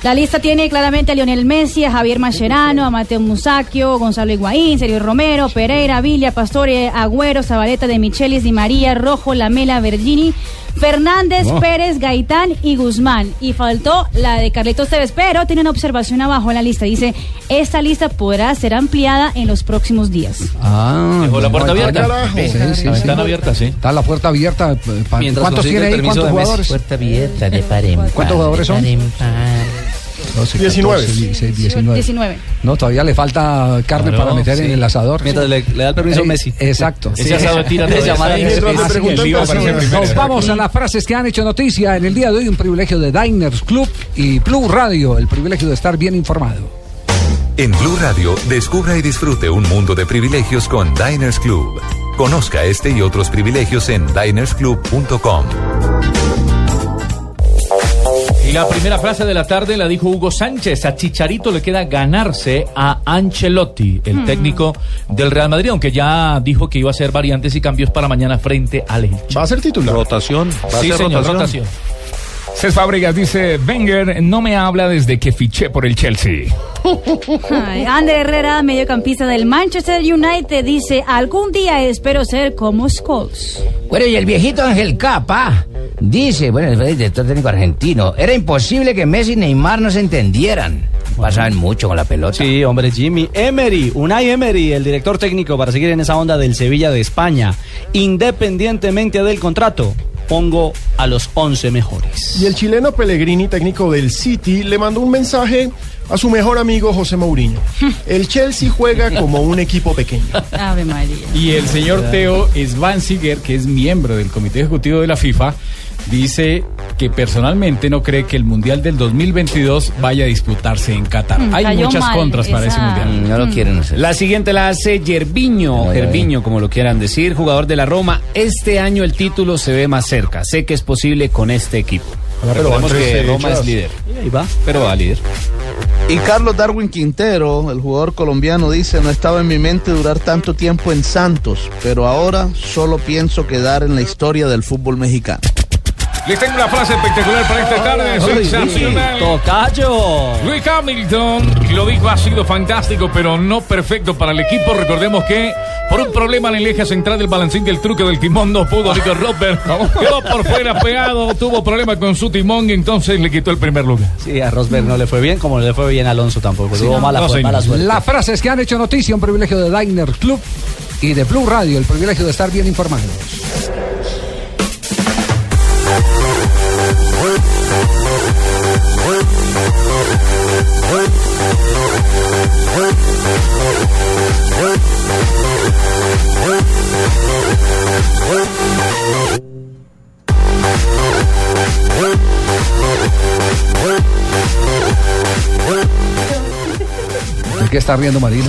La lista tiene claramente a Lionel Messi, a Javier Mascherano, a Mateo Musacchio, Gonzalo Higuaín, Sergio Romero, Pereira, Villa, Pastore, Agüero, Zabaleta de Michelis, Di María, Rojo, Lamela, Vergini, Fernández, Oh. Pérez, Gaitán y Guzmán. Y faltó la de Carlitos Tevez, pero tiene una observación abajo en la lista. Dice, esta lista podrá ser ampliada en los próximos días. Ah, Dejó la puerta abierta. Sí, sí, Están sí. abiertas, sí. Está la puerta abierta. eh, ¿Cuántos tiene ahí? ¿Cuántos jugadores? Puerta abierta de par en par. ¿Cuántos jugadores son? 12, 19. 14, 16, 19. 19. No, todavía le falta carne Claro, para meter sí. en el asador. Mientras le- le da el permiso Eh, Messi. Exacto. Ese asado tira todo. Llamar a- Mientras le Así preguntan es. personas. Nos vamos a las frases que han hecho noticia en el día de hoy. Un privilegio de Diners Club y Plus Radio. El privilegio de estar bien informado. En Blue Radio, descubra y disfrute un mundo de privilegios con Diners Club. Conozca este y otros privilegios en dinersclub.com. Y la primera frase de la tarde la dijo Hugo Sánchez. A Chicharito le queda ganarse a Ancelotti, el Hmm. técnico del Real Madrid, aunque ya dijo que iba a hacer variantes y cambios para mañana frente al Elche. ¿Va a ser titular? Rotación. Va a Sí, ser señor, rotación. rotación. Cés Fábregas dice, Wenger no me habla desde que fiché por el Chelsea. Ay, Ander Herrera, mediocampista del Manchester United, dice, algún día espero ser como Scholes. Bueno, y el viejito Ángel Capa dice, bueno, el director técnico argentino, era imposible que Messi y Neymar no se entendieran. Pasaban mucho con la pelota. Sí, hombre, Jimmy. Emery, Unai Emery, el director técnico para seguir en esa onda del Sevilla de España. Independientemente del contrato, pongo a los 11 mejores. Y el chileno Pellegrini, técnico del City, le mandó un mensaje a su mejor amigo José Mourinho. El Chelsea juega como un equipo pequeño. Ave María. Y el señor Teo Svanziger, que es miembro del Comité Ejecutivo de la FIFA, dice que personalmente no cree que el Mundial del 2022 vaya a disputarse en Qatar. Mm, Hay muchas mal contras para ese Mundial. No lo quieren hacer. La siguiente la hace Gerviño, Gerviño, como lo quieran decir, jugador de la Roma. Este año el título se ve más cerca. Sé que es posible con este equipo. Recordemos van que tres Roma es líder. Ahí va. Pero va líder. Y Carlos Darwin Quintero, el jugador colombiano, dice, no estaba en mi mente durar tanto tiempo en Santos, pero ahora solo pienso quedar en la historia del fútbol mexicano. Les tengo una frase espectacular para esta tarde, sensacional. Tocayo. Luis Hamilton lo dijo, ha sido fantástico, pero no perfecto para el equipo. Recordemos que por un problema en el eje central del balancín del truque del timón no pudo Nico Rosberg. Quedó por fuera pegado, tuvo problemas con su timón y entonces le quitó el primer lugar. Sí, a Rosberg no le fue bien, como no le fue bien a Alonso tampoco. Sí, Tuvo no, mala, no, fue- señor. mala suerte. Las frases que han hecho noticia, un privilegio de Diner Club y de Blue Radio, el privilegio de estar bien informados. What? ¿De qué está riendo Marina?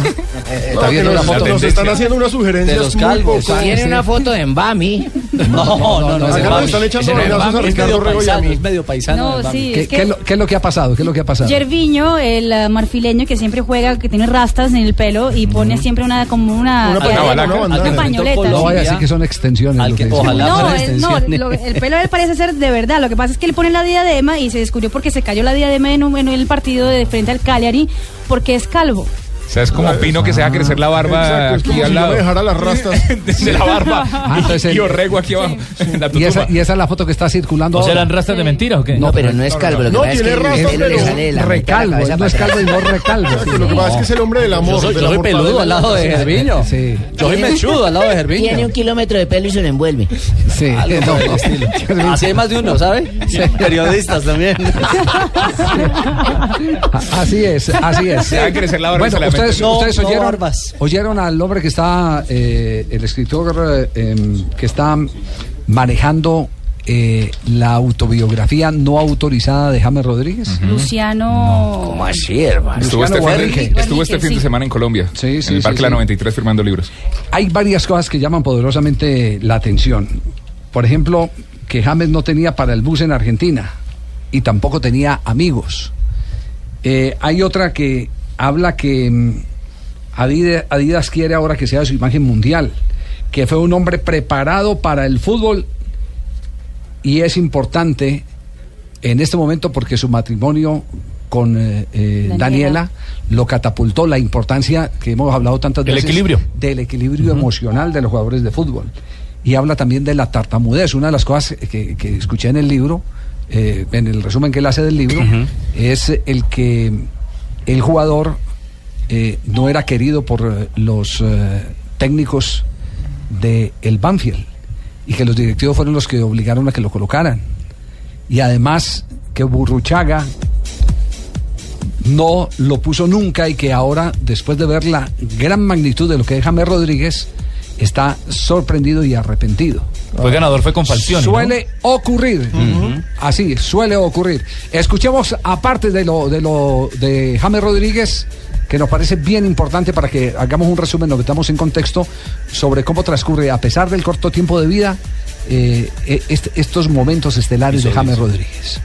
No, que nos, nos están haciendo unas sugerencias muy poco- Tiene una foto en Bami. No, no, no. Nos Bami. están echando no a Ricardo medio Rego y a paisano, mí. Es medio paisano. No, sí, ¿Qué, es qué que- es lo, qué es lo que ha pasado? ¿Qué es lo que ha pasado? Yerviño, el uh, marfileño que siempre juega, que tiene rastas en el pelo y pone siempre una como una, Una pañoleta, una una pañoleta. No vaya a decir que son extensiones. lo que dice. No, no, el pelo de él parece ser de verdad. Lo que pasa es que él pone la y se descubrió porque se cayó la diadema en, un- en el partido de frente al Cagliari porque es calvo. O sea, es como Pino que se deja crecer la barba Exacto, es aquí como al si yo lado. dejara las rastas. de la barba. Ah, entonces y el- Orrego aquí abajo. la Y esa, y esa es la foto que está circulando. ¿O sea, eran rastas de mentira o qué? No, pero no es calvo. Lo que No, pasa es tiene que el razón, pelo le pero sale de la mitad de la recalvo, no es calvo y no recalvo. Lo que pasa es que es el hombre del amor. Yo soy, yo soy peludo al lado de Gerviño. Sí, Yo soy mechudo al lado de Tiene Gerviño. un kilómetro de pelo y se lo envuelve. sí. Algo no. Así hay más de uno, ¿sabe? Periodistas también. Así es, así es. Se deja crecer la barba y se la ustedes. No, no oyeron, al hombre que está, eh, el escritor eh, em, que está manejando eh, la autobiografía no autorizada de James Rodríguez. Luciano. ¿Cómo así, hermano? Estuvo este, Guarrique. fin, estuvo este fin de semana en Colombia. Sí, sí, en el sí, Parque sí. La 93 firmando libros. Hay varias cosas que llaman poderosamente la atención. Por ejemplo, que James no tenía para el bus en Argentina y tampoco tenía amigos. Eh, hay otra que habla que mm, Adidas, Adidas quiere ahora que sea su imagen mundial, que fue un hombre preparado para el fútbol y es importante en este momento porque su matrimonio con eh, eh, Daniela. Daniela. lo catapultó la importancia que hemos hablado tantas El veces equilibrio. del equilibrio emocional de los jugadores de fútbol y habla también de la tartamudez una de las cosas que, que escuché en el libro eh, en el resumen que él hace del libro es el que el jugador eh, no era querido por eh, los eh, técnicos de el Banfield y que los directivos fueron los que obligaron a que lo colocaran y además que Burruchaga no lo puso nunca y que ahora después de ver la gran magnitud de lo que es James Rodríguez está sorprendido y arrepentido. Fue ganador, fue con Falcioni. ¿no? Suele ocurrir. Así, suele ocurrir. Escuchemos, aparte de lo de lo de James Rodríguez, que nos parece bien importante para que hagamos un resumen, nos metamos en contexto sobre cómo transcurre, a pesar del corto tiempo de vida, eh, eh, est- estos momentos estelares de James Rodríguez.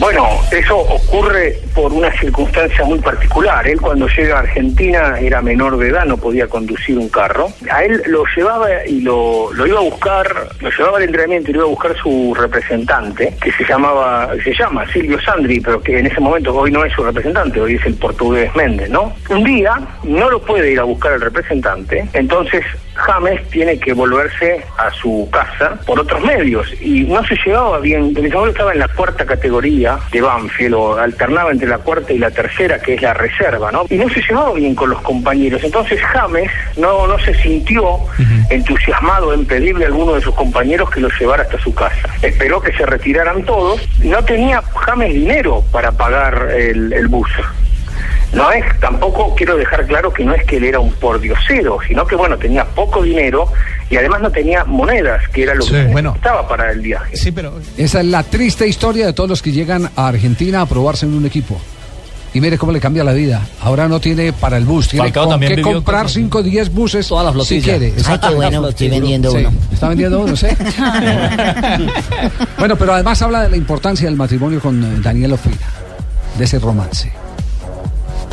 Bueno, eso ocurre por una circunstancia muy particular. Él cuando llega a Argentina era menor de edad, no podía conducir un carro. A él lo llevaba y lo, lo iba a buscar, lo llevaba al entrenamiento y lo iba a buscar su representante, que se llamaba, se llama Silvio Sandri, pero que en ese momento hoy no es su representante, hoy es el portugués Méndez, ¿no? Un día no lo puede ir a buscar el representante, entonces James tiene que volverse a su casa por otros medios y no se llevaba bien, momento estaba en la cuarta categoría de Banfield o alternaba entre la cuarta y la tercera que es la reserva, ¿no? Y no se llevaba bien con los compañeros, entonces James no, no se sintió entusiasmado en pedirle a alguno de sus compañeros que lo llevara hasta su casa. Esperó que se retiraran todos, no tenía James dinero para pagar el, el bus. No es, tampoco quiero dejar claro que no es que él era un pordiosero, sino que bueno, tenía poco dinero y además no tenía monedas, que era lo Sí, que bueno. necesitaba para el viaje. Sí, pero Esa es la triste historia de todos los que llegan a Argentina a probarse en un equipo. Y mire cómo le cambia la vida. Ahora no tiene para el bus, tiene Falcao con también que comprar con- 5 o 10 buses Toda la si flotilla. quiere. Ay, qué bueno, estoy vendiendo Sí, uno. ¿Está vendiendo uno, sí? bueno, pero además habla de la importancia del matrimonio con eh, Daniel Ofira, de ese romance.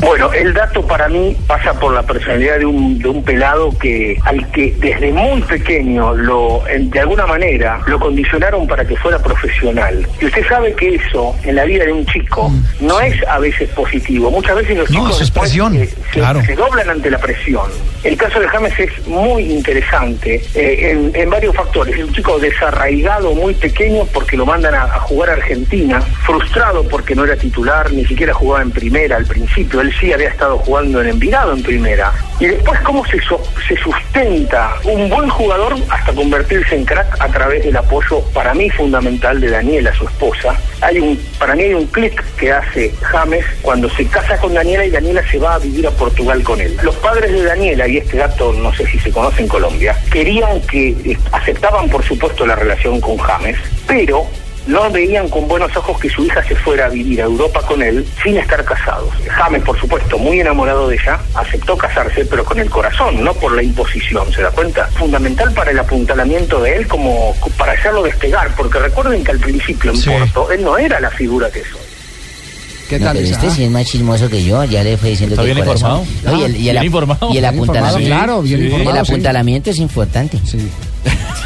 Bueno, el dato para mí pasa por la personalidad de un, de un pelado que al que desde muy pequeño lo en- de alguna manera lo condicionaron para que fuera profesional. Y usted sabe que eso en la vida de un chico no es a veces positivo. Muchas veces los No, chicos después, presión, eh, se, claro. se doblan ante la presión. El caso de James es muy interesante eh, en, en varios factores. Es un chico desarraigado muy pequeño porque lo mandan a, a jugar a Argentina, frustrado porque no era titular, ni siquiera jugaba en primera al principio. Él sí había estado jugando en Envigado en primera. Y después cómo se, se sustenta un buen jugador hasta convertirse en crack a través del apoyo para mí fundamental de Daniela, su esposa. Hay un, para mí hay un clic que hace James cuando se casa con Daniela y Daniela se va a vivir a Portugal con él. Los padres de Daniela, y este dato no sé si se conoce en Colombia, querían que eh, aceptaban por supuesto la relación con James, pero no veían con buenos ojos que su hija se fuera a vivir a Europa con él sin estar casados. James, por supuesto, muy enamorado de ella, aceptó casarse, pero con el corazón, no por la imposición, ¿se da cuenta? Fundamental para el apuntalamiento de él como para hacerlo despegar, porque recuerden que al principio en Sí. Porto él no era la figura que soy. ¿Qué No, tal pero este sí es más chismoso que yo, ya le fue diciendo Está que el bien corazón. informado. No, y el, y el, Bien informado. y el Bien informado, apuntalamiento. claro, bien Sí. informado, El sí. apuntalamiento es importante.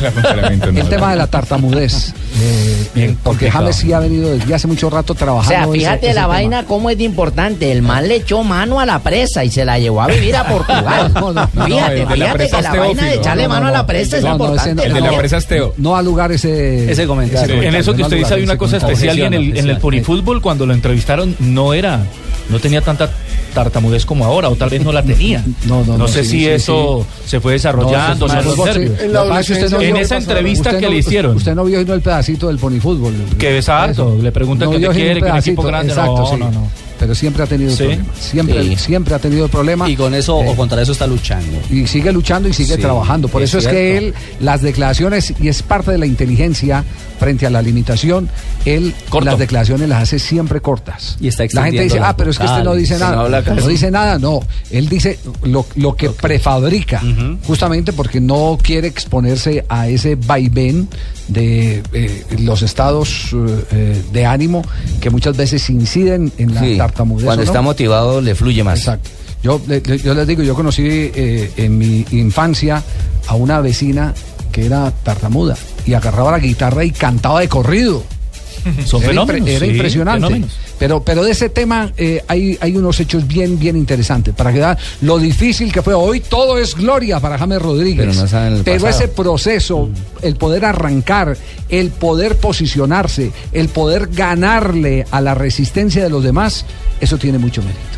El tema de la tartamudez. eh, eh, porque. James sí ha venido desde hace mucho rato O trabajando. sea, ese- fíjate ese la vaina cómo es de importante. El man le echó mano a la presa y se la llevó a vivir a Portugal. No, no, no, fíjate, fíjate que la vaina de echarle No, no, mano a no. la presa es No, no, importante. no. ¿no? El de la presa es Teo. No a lugar ese. Ese comentario. En eso que no usted dice hay una cosa especial y en el, en el polifútbol cuando lo entrevistaron no era, no tenía tanta tartamudez como ahora o tal vez no la tenía. No, no, no, sé sí, si sí, eso se fue desarrollando, No, es nervios. Usted no en esa entrevista que no- le hicieron, Usted no vio el pedacito del ponifútbol. que es harto, le preguntan que vio qué quiere, que un equipo grande, Exacto, no, sí. no, no. Pero siempre ha tenido Sí. problemas. Siempre, Sí. siempre ha tenido problemas. Y con eso o contra eso está luchando. Y sigue luchando y sigue Sí, trabajando. Por es eso es que él, las declaraciones, y es parte de la inteligencia frente a la limitación, él las declaraciones las hace siempre cortas. Y está la gente dice, ah, pero es que este no dice no nada. No, dice nada, no. Él dice lo, lo que prefabrica, justamente porque no quiere exponerse a ese vaivén de eh, los estados eh, de ánimo que muchas veces inciden en la Sí, tartamudez. Cuando está motivado le fluye más. Exacto. Yo, le- le- yo les digo, yo conocí eh, en mi infancia a una vecina que era tartamuda y agarraba la guitarra y cantaba de corrido. Son era, fenómenos, era sí, impresionante. fenómenos. Pero, pero de ese tema eh, hay, hay unos hechos bien, bien interesantes. Para que vean lo difícil que fue. Hoy todo es gloria para James Rodríguez. Pero no saben el Pero ese proceso, el poder arrancar, el poder posicionarse, el poder ganarle a la resistencia de los demás, eso tiene mucho mérito.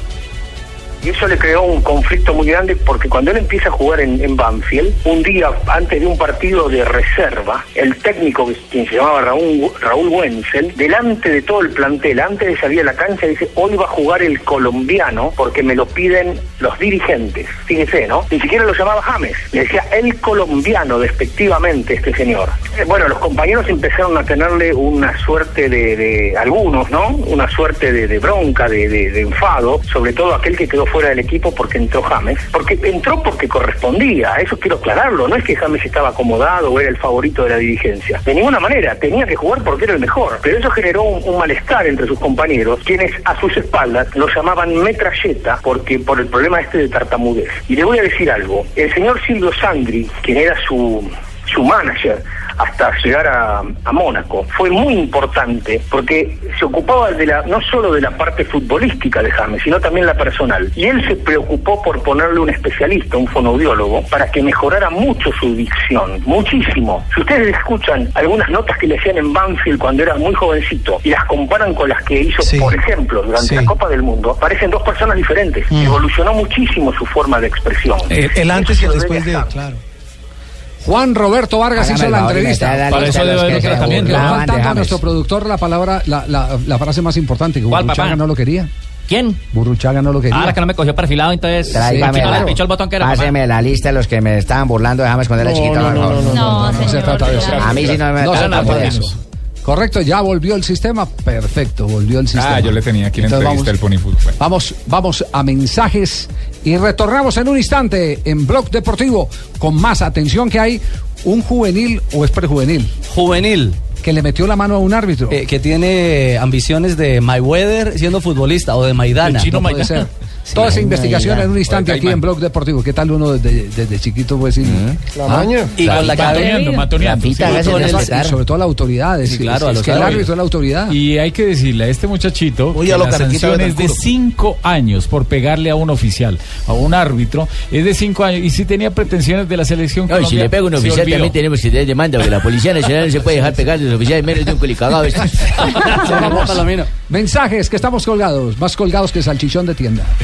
Y eso le creó un conflicto muy grande porque cuando él empieza a jugar en, Banfield, un día antes de un partido de reserva, el técnico, que- se llamaba Raúl, Raúl Wenzel, delante de todo el plantel, antes de salir a la cancha, dice, hoy va a jugar el colombiano porque me lo piden los dirigentes. Fíjese, ¿no? Ni siquiera lo llamaba James, le decía el colombiano despectivamente este señor. Eh, bueno, los compañeros empezaron a tenerle una suerte de, algunos, ¿no? Una suerte de, bronca, de- de enfado, sobre todo aquel que quedó fuera del equipo porque entró James, porque entró porque correspondía, eso quiero aclararlo, no es que James estaba acomodado o era el favorito de la dirigencia, de ninguna manera, tenía que jugar porque era el mejor, pero eso generó un, un malestar entre sus compañeros, quienes a sus espaldas lo llamaban metralleta porque por el problema este de tartamudez. Y le voy a decir algo, el señor Silvio Sandri, quien era su su manager hasta llegar a, a Mónaco. Fue muy importante porque se ocupaba de la, no solo de la parte futbolística de James, sino también la personal. Y él se preocupó por ponerle un especialista, un fonoaudiólogo, para que mejorara mucho su dicción, muchísimo. Si ustedes escuchan algunas notas que le hacían en Banfield cuando era muy jovencito y las comparan con las que hizo, por ejemplo, durante Sí. la Copa del Mundo, parecen dos personas diferentes. Mm. Evolucionó muchísimo su forma de expresión. El, el antes y el después de, debería claro. Juan Roberto Vargas Hágame hizo la entrevista. la Para eso de debe haber tratamiento, faltando a nuestro productor la palabra, la, la, la frase más importante, que ¿Cuál, Burruchaga no lo quería. ¿Quién? Burruchaga no lo quería. Ah, la que no me cogió perfilado, entonces. Tráigame no la- pichó el botón que era. Páseme la lista de los que me estaban burlando cuando era No, no, por no, no, no, no, no se trata de eso. A mí sí no me No se trata trata de eso. eso. Correcto, ya volvió el sistema. Perfecto, volvió el sistema. Ah, yo le tenía aquí la Entonces entrevista del Pony Fútbol. vamos, vamos a mensajes y retornamos en un instante en Blog Deportivo con más atención que hay un juvenil o es prejuvenil. Juvenil. Que le metió la mano a un árbitro. Eh, que tiene ambiciones de Mayweather siendo futbolista o de Maidana. No puede ser. Toda esa investigación en un instante aquí en Blog Deportivo. ¿Qué tal uno desde, desde chiquito puede decir? La ¿Ah? maña. Y con la matoneando. Sí, y sobre todo la autoridad. Es, Sí, claro, es- es que el árbitro es la autoridad. Y hay que decirle a este muchachito Uy, que a lo la Carquita sanción es de Betancur. cinco años por pegarle a un oficial, a un árbitro, es de cinco años. Y si tenía pretensiones de la selección No, si le pega a un oficial también tenemos que tener demanda, porque la Policía Nacional no se puede dejar pegar a los oficiales menos de un colicagado. Mensajes que estamos colgados, más colgados que salchichón de tienda.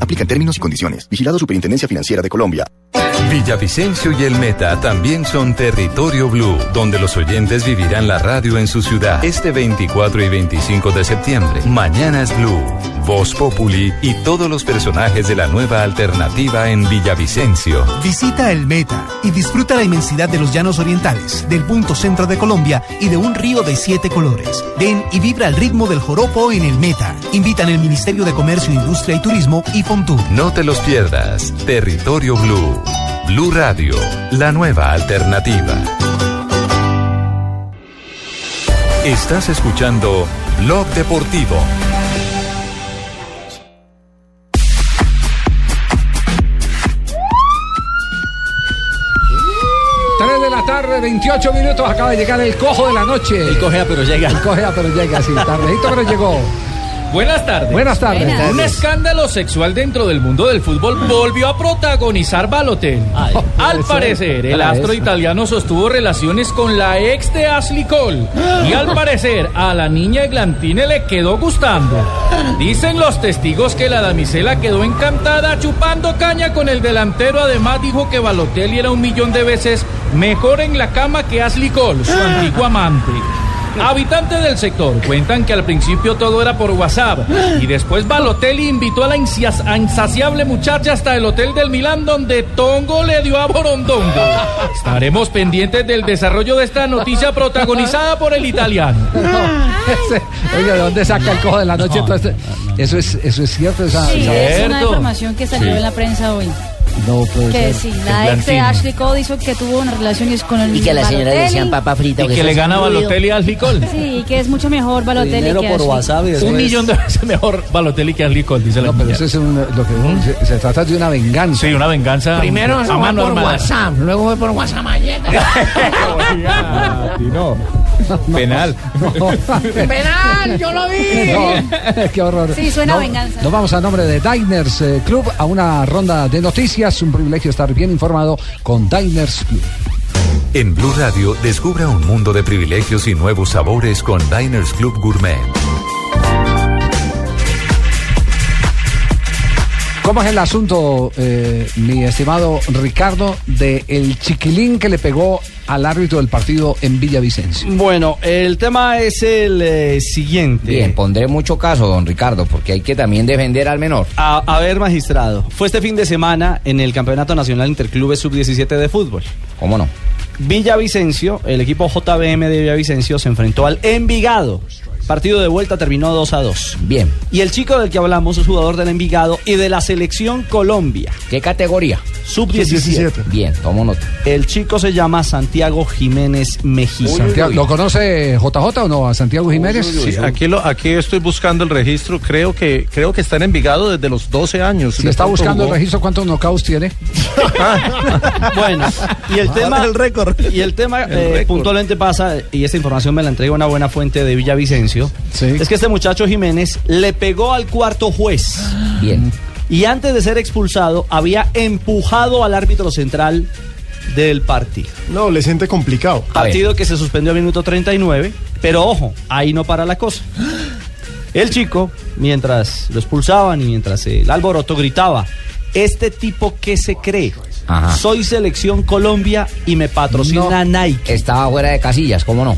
Aplican términos y condiciones. Vigilado Superintendencia Financiera de Colombia. Villavicencio y el Meta también son territorio blue, donde los oyentes vivirán la radio en su ciudad este 24 y 25 de septiembre. Mañana es Blue, Voz Populi y todos los personajes de la nueva alternativa en Villavicencio. Visita el Meta y disfruta la inmensidad de los llanos orientales, del punto centro de Colombia y de un río de siete colores. Ven y vibra al ritmo del joropo en el Meta. Invitan el Ministerio de Comercio, Industria y Turismo y No te los pierdas, Territorio Blue. Blue Radio, la nueva alternativa. Estás escuchando Blog Deportivo. Tres de la tarde, 28 minutos, acaba de llegar el cojo de la noche. El cojea pero llega. El cojea pero llega, sí, tardecito pero llegó. Buenas tardes. Buenas tardes. Buenas. Un escándalo sexual dentro del mundo del fútbol volvió a protagonizar Balotelli. Al ser. parecer, el astro eso. italiano sostuvo relaciones con la ex de Ashley Cole. Y al parecer, a la niña Eglantine le quedó gustando. Dicen los testigos que la damisela quedó encantada chupando caña con el delantero. Además, dijo que Balotelli era un millón de veces mejor en la cama que Ashley Cole, su antiguo amante. Habitantes del sector cuentan que al principio todo era por WhatsApp y después Balotelli invitó a la insias- a insaciable muchacha hasta el hotel del Milán donde Tongo le dio a Borondongo. Estaremos pendientes del desarrollo de esta noticia protagonizada por el italiano. Oiga, ¿de dónde saca el cojo de la noche? Eso, es, eso es cierto. Esa, Sí, esa- es una información que salió Sí. en la prensa hoy. No puede Que ser. sí, la ex de Ashley Cole hizo que tuvo unas relaciones con el Y que la señora le decían papa frita. Y que le gana Balotelli al Licol. Sí, que es mucho mejor Balotelli que Ashley. Un millón de veces mejor Balotelli que al Licol, dice la No, pero eso es un- lo que se, se trata de una venganza. Sí, una venganza. Primero a fue mano por armada. WhatsApp, luego fue por WhatsApp. no. Penal. ¡Penal! ¡Yo lo vi! No, qué horror. Sí, suena No, venganza. Nos vamos a nombre de Diners eh, Club a una ronda de noticias. Un privilegio estar bien informado con Diners Club. En Blue Radio, descubra un mundo de privilegios y nuevos sabores con Diners Club Gourmet. ¿Cómo es el asunto, eh, mi estimado Ricardo, de el chiquilín que le pegó al árbitro del partido en Villavicencio? Bueno, el tema es el eh, siguiente. Bien, pondré mucho caso, don Ricardo, porque hay que también defender al menor. A, a ver, magistrado, fue este fin de semana en el Campeonato Nacional Interclubes Sub-17 de fútbol. ¿Cómo no? Villavicencio, el equipo JBM de Villavicencio se enfrentó al Envigado. Partido de vuelta terminó 2 a 2. Bien. Y el chico del que hablamos es jugador del Envigado y de la selección Colombia. ¿Qué categoría? Sub-17. Bien, tomo nota. El chico se llama Santiago Jiménez Mejía. Santiago- ¿Lo conoce JJ o no? ¿A Santiago Jiménez? Sí, aquí, lo, aquí estoy buscando el registro. Creo que creo que está en Envigado desde los 12 años. Si está buscando el registro, ¿cuántos knockouts tiene? Bueno, y el tema, el récord. Y el tema El eh, puntualmente pasa, y esta información me la entrega una buena fuente de Villavicencio, es que este muchacho Jiménez le pegó al cuarto juez. Bien. Y antes de ser expulsado, había empujado al árbitro central del partido. No, le siente complicado. Partido que se suspendió a minuto 39, pero ojo, ahí no para la cosa. El chico, mientras lo expulsaban y mientras el alboroto gritaba, este tipo que se cree, Ajá. soy selección Colombia y me patrocina Nike. Estaba fuera de casillas, ¿cómo no?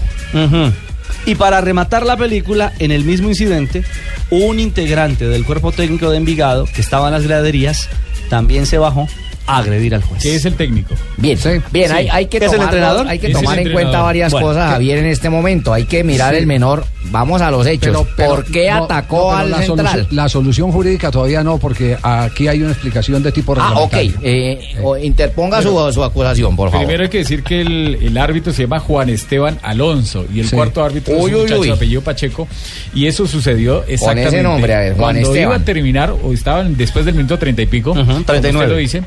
Y para rematar la película, en el mismo incidente, un integrante del cuerpo técnico de Envigado, que estaba en las graderías, también se bajó a agredir al juez. ¿Qué es el técnico? Bien, bien, Sí. hay, hay que ¿Es el tomar, entrenador? hay que tomar en cuenta varias Bueno, cosas, ¿qué? Javier, en este momento. Hay que mirar Sí. el menor. Vamos a los hechos. Pero- pero- ¿Por qué no, atacó no, pero al la central? Solución, la solución jurídica todavía no, porque aquí hay una explicación de tipo Ah, ok. Eh, o- interponga su, su acusación, por favor. Primero hay que decir que el, el árbitro se llama Juan Esteban Alonso y el Sí. cuarto árbitro Uy, es un uy, muchacho uy. de apellido Pacheco y eso sucedió exactamente nombre, a ver, Juan cuando Esteban. iba a terminar o estaban después del minuto treinta y pico, como 39. usted lo dice,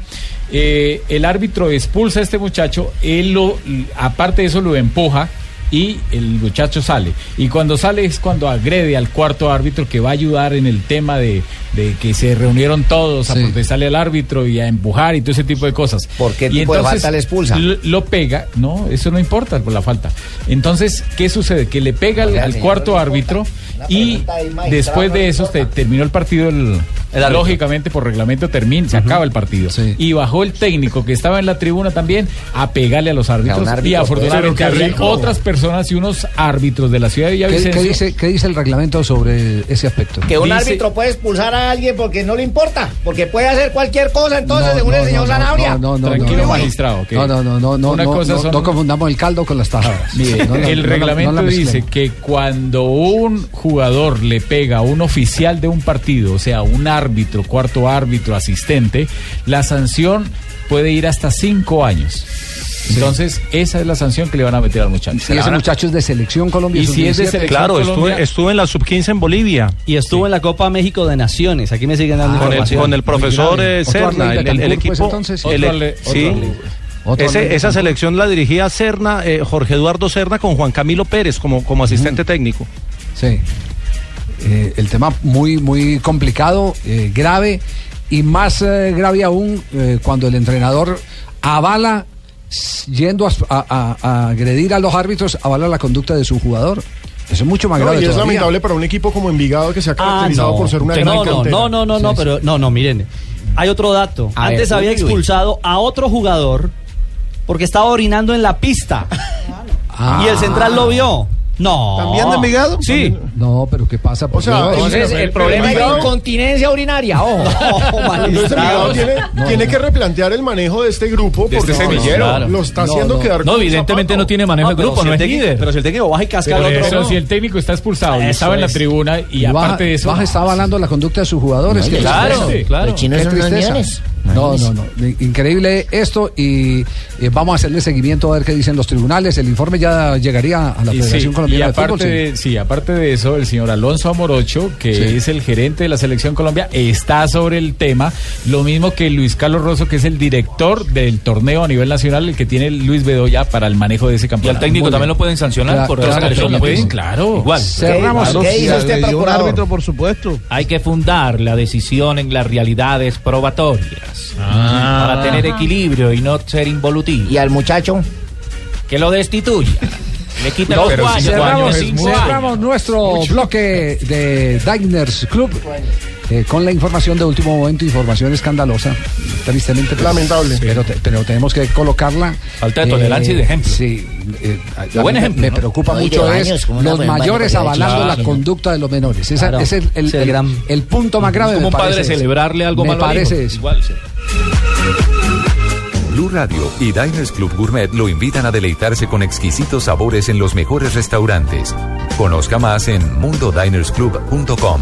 eh, el árbitro expulsa a este muchacho, él lo, aparte de eso lo empuja y el muchacho sale. Y cuando sale es cuando agrede al cuarto árbitro que va a ayudar en el tema de, de que se reunieron todos a protestarle al árbitro y a empujar y todo ese tipo de cosas. ¿Por qué Y tipo de falta le expulsa? Lo, lo pega, no, eso no importa por la falta. Entonces, ¿qué sucede? Que le pega al, cuarto árbitro y después de eso te- terminó el partido, el-. Lógicamente por reglamento termina, se acaba el partido. Y bajó el técnico que estaba en la tribuna también a pegarle a los árbitros árbitro y afortunadamente había otras personas y unos árbitros de la ciudad de ¿Qué, Villavicencio. qué dice, qué dice el reglamento sobre ese aspecto? Que un Dice- árbitro puede expulsar a alguien porque no le importa, porque puede hacer cualquier cosa entonces, No, según no, el señor Zanabria. no, no, Tranquilo, magistrado, que No, no, no, no, no, una no, cosa no, son- no confundamos el caldo con las tajadas. Mire, No la- el reglamento dice que cuando un jugador le pega a un oficial de un partido, o sea, un árbitro, cuarto árbitro, asistente, la sanción puede ir hasta cinco años. Entonces, esa es la sanción que le van a meter al muchacho. Y ese muchacho es de selección Colombia. Y si es de sub-17. selección Claro, estuve, Colombia- estuve en la sub-15 en Bolivia. Y estuvo en la Copa México de Naciones. Aquí me siguen dando con, el, información. con el profesor eh, Serna, el, el- el equipo. entonces? el- Otro ale- sí. otro ale- Otro Ese- esa selección la dirigía Serna, eh, Jorge Eduardo Serna, con Juan Camilo Pérez como, como asistente técnico. Sí. Eh, el tema muy, muy complicado, eh, grave y más eh, grave aún eh, cuando el entrenador avala, yendo a, a- a- a agredir a los árbitros, avala la conducta de su jugador. Eso es mucho más No, grave. y es todavía. lamentable para un equipo como Envigado que se ha Ah, caracterizado no. por ser una no, gran no, cantera. no, no, no, no, Sí, pero no, no, miren. Hay otro dato. A Antes ver, había uy, uy. expulsado a otro jugador porque estaba orinando en la pista. Ah. Y el central lo vio. No. ¿También de Envigado? Sí. No, pero ¿qué pasa? O sea, Entonces, el problema es la incontinencia urinaria, ojo. Envigado tiene, tiene que replantear el manejo de este grupo porque este semillero. no, lo está haciendo no. quedar No, evidentemente no tiene manejo de pero grupo, si no es líder. Pero si el técnico baja y casca Pero al otro. eso, no. si el técnico está expulsado y estaba en la tribuna y, Y Baja- aparte de eso. Baja está avalando la conducta de sus jugadores. Claro, claro. Los chinos son. No, no, no. Increíble esto y eh, vamos a hacerle seguimiento a ver qué dicen los tribunales. El informe ya llegaría a la Federación sí, Colombiana y de Fútbol. aparte, sí. de, sí, aparte de eso, el señor Alonso Amorocho, que Sí. es el gerente de la Selección Colombia, está sobre el tema. Lo mismo que Luis Carlos Rosso, que es el director del torneo a nivel nacional, el que tiene Luis Bedoya para el manejo de ese Y al campeonato. técnico Muy también bien. lo pueden sancionar Claro, por claro, agresión, claro. Igual. Cerramos. ¿Qué hizo usted, dio un procurador? árbitro, por supuesto. Hay que fundar la decisión en las realidades probatorias para tener equilibrio y no ser involutivo. ¿Y al muchacho? Que lo destituya. Le quita los guayos, mucho. cerramos nuestro bloque de Diners Club eh, con la información de último momento, información escandalosa, tristemente. pues, Lamentable. Pero, te- pero tenemos que colocarla. Falta de tolerancia y de ejemplo. Sí. eh, buen ejemplo, Me ¿no? preocupa No, mucho es los mayores avalando claro. la conducta de los menores. Esa- Claro. es el, el- Es el el- gran- el punto más grave. Es como un padre celebrarle algo me malo al hijo. parece eso. Igual, sí. Blue Radio y Diners Club Gourmet lo invitan a deleitarse con exquisitos sabores en los mejores restaurantes. Conozca más en mundodinersclub.com.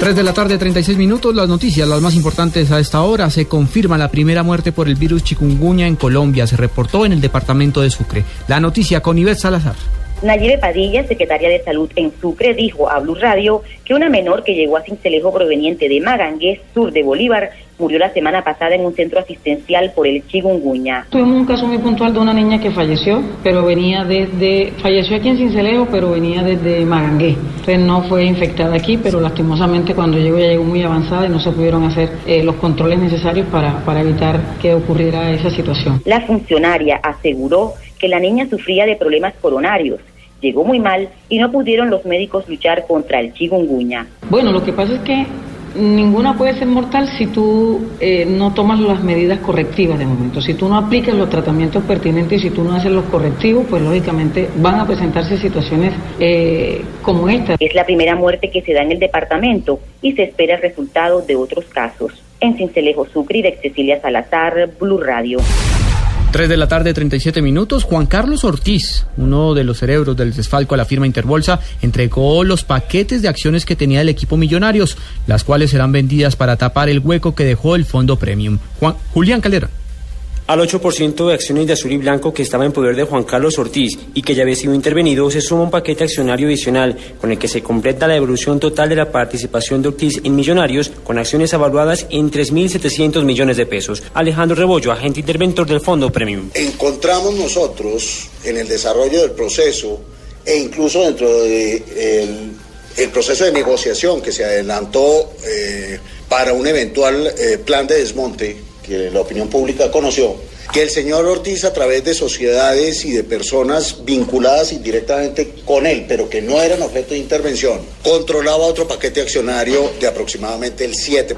3 de la tarde, 36 minutos. Las noticias, las más importantes a esta hora. Se confirma la primera muerte por el virus chikungunya en Colombia. Se reportó en el departamento de Sucre. La noticia con Ivette Salazar. Nayibe Padilla, secretaria de Salud en Sucre, dijo a Blue Radio que una menor que llegó a Cincelejo proveniente de Magangués, sur de Bolívar, murió la semana pasada en un centro asistencial por el chikungunya. Tuvimos un caso muy puntual de una niña que falleció, pero venía desde, falleció aquí en Cincelejo, pero venía desde Magangué. Entonces no fue infectada aquí, pero lastimosamente cuando llegó ya llegó muy avanzada y no se pudieron hacer eh, los controles necesarios para, para evitar que ocurriera esa situación. La funcionaria aseguró que la niña sufría de problemas coronarios. Llegó muy mal y no pudieron los médicos luchar contra el chikungunya. Bueno, lo que pasa es que ninguna puede ser mortal si tú eh, no tomas las medidas correctivas de momento. Si tú no aplicas los tratamientos pertinentes y si tú no haces los correctivos, pues lógicamente van a presentarse situaciones eh, como esta. Es la primera muerte que se da en el departamento y se espera el resultado de otros casos. En Cincelejo Sucre, de Cecilia Salazar, Blue Radio. 3 de la tarde, 37 minutos. Juan Carlos Ortiz, uno de los cerebros del desfalco a la firma Interbolsa, entregó los paquetes de acciones que tenía el equipo Millonarios, las cuales serán vendidas para tapar el hueco que dejó el fondo Premium. Juan, Julián Calderón. Al 8% de acciones de azul y blanco que estaba en poder de Juan Carlos Ortiz y que ya había sido intervenido, se suma un paquete accionario adicional con el que se completa la evolución total de la participación de Ortiz en Millonarios con acciones evaluadas en 3.700 millones de pesos. Alejandro Rebollo, agente interventor del Fondo Premium. Encontramos nosotros en el desarrollo del proceso e incluso dentro del el proceso de negociación que se adelantó eh, para un eventual eh, plan de desmonte la opinión pública conoció, que el señor Ortiz a través de sociedades y de personas vinculadas indirectamente con él, pero que no eran objeto de intervención, controlaba otro paquete accionario de aproximadamente el 7%.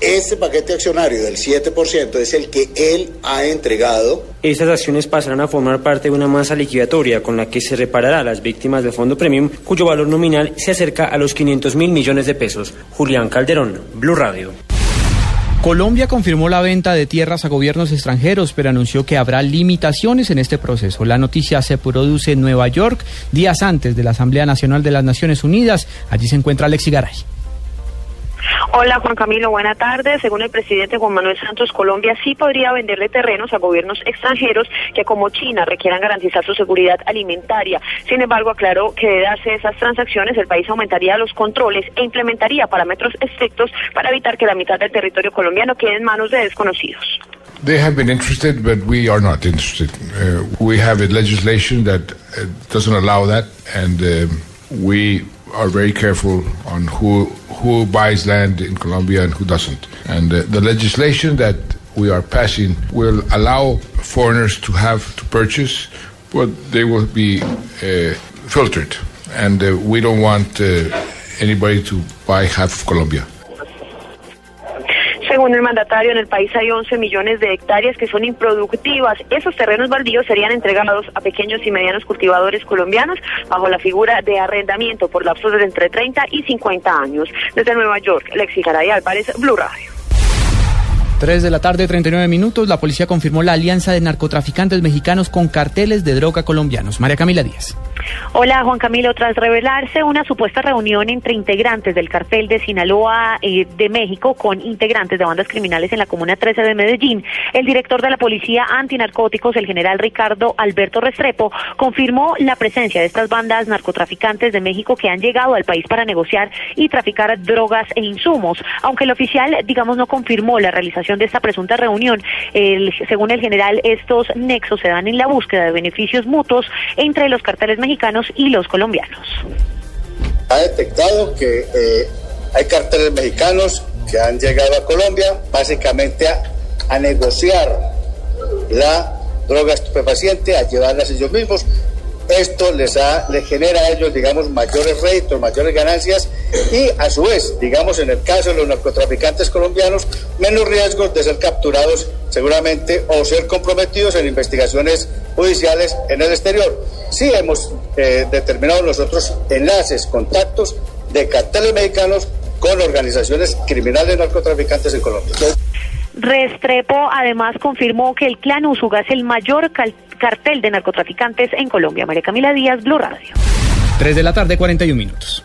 Este paquete accionario del 7% es el que él ha entregado Estas acciones pasarán a formar parte de una masa liquidatoria con la que se reparará a las víctimas del Fondo Premium, cuyo valor nominal se acerca a los 500 mil millones de pesos. Julián Calderón, Blue Radio. Colombia confirmó la venta de tierras a gobiernos extranjeros, pero anunció que habrá limitaciones en este proceso. La noticia se produce en Nueva York, días antes de la Asamblea Nacional de las Naciones Unidas. Allí se encuentra Alexi Garay. Hola Juan Camilo, buena tarde. Según el presidente Juan Manuel Santos, Colombia sí podría venderle terrenos a gobiernos extranjeros que como China requieran garantizar su seguridad alimentaria. Sin embargo, aclaró que de darse esas transacciones el país aumentaría los controles e implementaría parámetros estrictos para evitar que la mitad del territorio colombiano quede en manos de desconocidos. They have been interested, but we are not interested. Uh, we have a legislation that uh, doesn't allow that, and um we are very careful on who who buys land in Colombia and who doesn't. And uh, the legislation that we are passing will allow foreigners to have to purchase, but they will be uh, filtered, and uh, we don't want uh, anybody to buy half of Colombia. Según el mandatario, en el país hay 11 millones de hectáreas que son improductivas. Esos terrenos baldíos serían entregados a pequeños y medianos cultivadores colombianos bajo la figura de arrendamiento por lapsos de entre 30 y 50 años. Desde Nueva York, Lexi Garay Álvarez, Blue Radio. 3 de la tarde, 39 minutos. La policía confirmó la alianza de narcotraficantes mexicanos con carteles de droga colombianos. María Camila Díaz. Hola Juan Camilo, tras revelarse una supuesta reunión entre integrantes del cartel de Sinaloa eh, de México con integrantes de bandas criminales en la Comuna 13 de Medellín, el director de la Policía Antinarcóticos, el general Ricardo Alberto Restrepo, confirmó la presencia de estas bandas narcotraficantes de México que han llegado al país para negociar y traficar drogas e insumos. Aunque el oficial, digamos, no confirmó la realización de esta presunta reunión, según el general, estos nexos se dan en la búsqueda de beneficios mutuos entre los carteles mexicanos y los colombianos. ha detectado que eh, hay carteles mexicanos que han llegado a Colombia básicamente a negociar la droga estupefaciente, a llevarlas ellos mismos. Esto les, ha, les genera a ellos, digamos, mayores réditos, mayores ganancias y, a su vez, digamos, en el caso de los narcotraficantes colombianos, menos riesgos de ser capturados seguramente o ser comprometidos en investigaciones judiciales en el exterior. Sí hemos eh, determinado nosotros enlaces, contactos de carteles mexicanos con organizaciones criminales narcotraficantes en Colombia. Restrepo además confirmó que el clan Usuga es el mayor cartel de narcotraficantes en Colombia. María Camila Díaz, Blue Radio. 3 de la tarde, 41 minutos.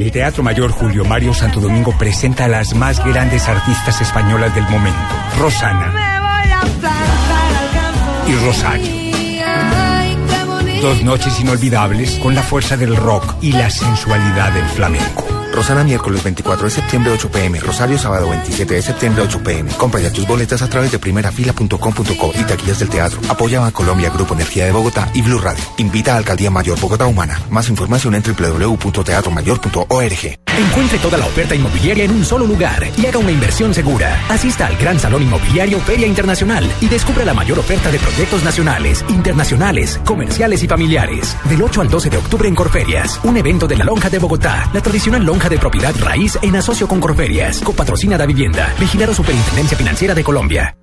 El Teatro Mayor Julio Mario Santo Domingo presenta a las más grandes artistas españolas del momento, Rosana y Rosario. Dos noches inolvidables con la fuerza del rock y la sensualidad del flamenco. Rosana miércoles 24 de septiembre 8 pm, Rosario sábado 27 de septiembre 8 pm. Compra ya tus boletas a través de primerafila.com.co y taquillas del teatro. Apoya a Colombia Grupo Energía de Bogotá y Blue Radio. Invita a Alcaldía Mayor Bogotá Humana. Más información en www.teatromayor.org. Encuentre toda la oferta inmobiliaria en un solo lugar y haga una inversión segura. Asista al Gran Salón Inmobiliario Feria Internacional y descubra la mayor oferta de proyectos nacionales, internacionales, comerciales y familiares. Del 8 al 12 de octubre en Corferias, un evento de la Lonja de Bogotá, la tradicional lonja de propiedad raíz en asocio con Corferias, copatrocina da vivienda, vigilado Superintendencia Financiera de Colombia.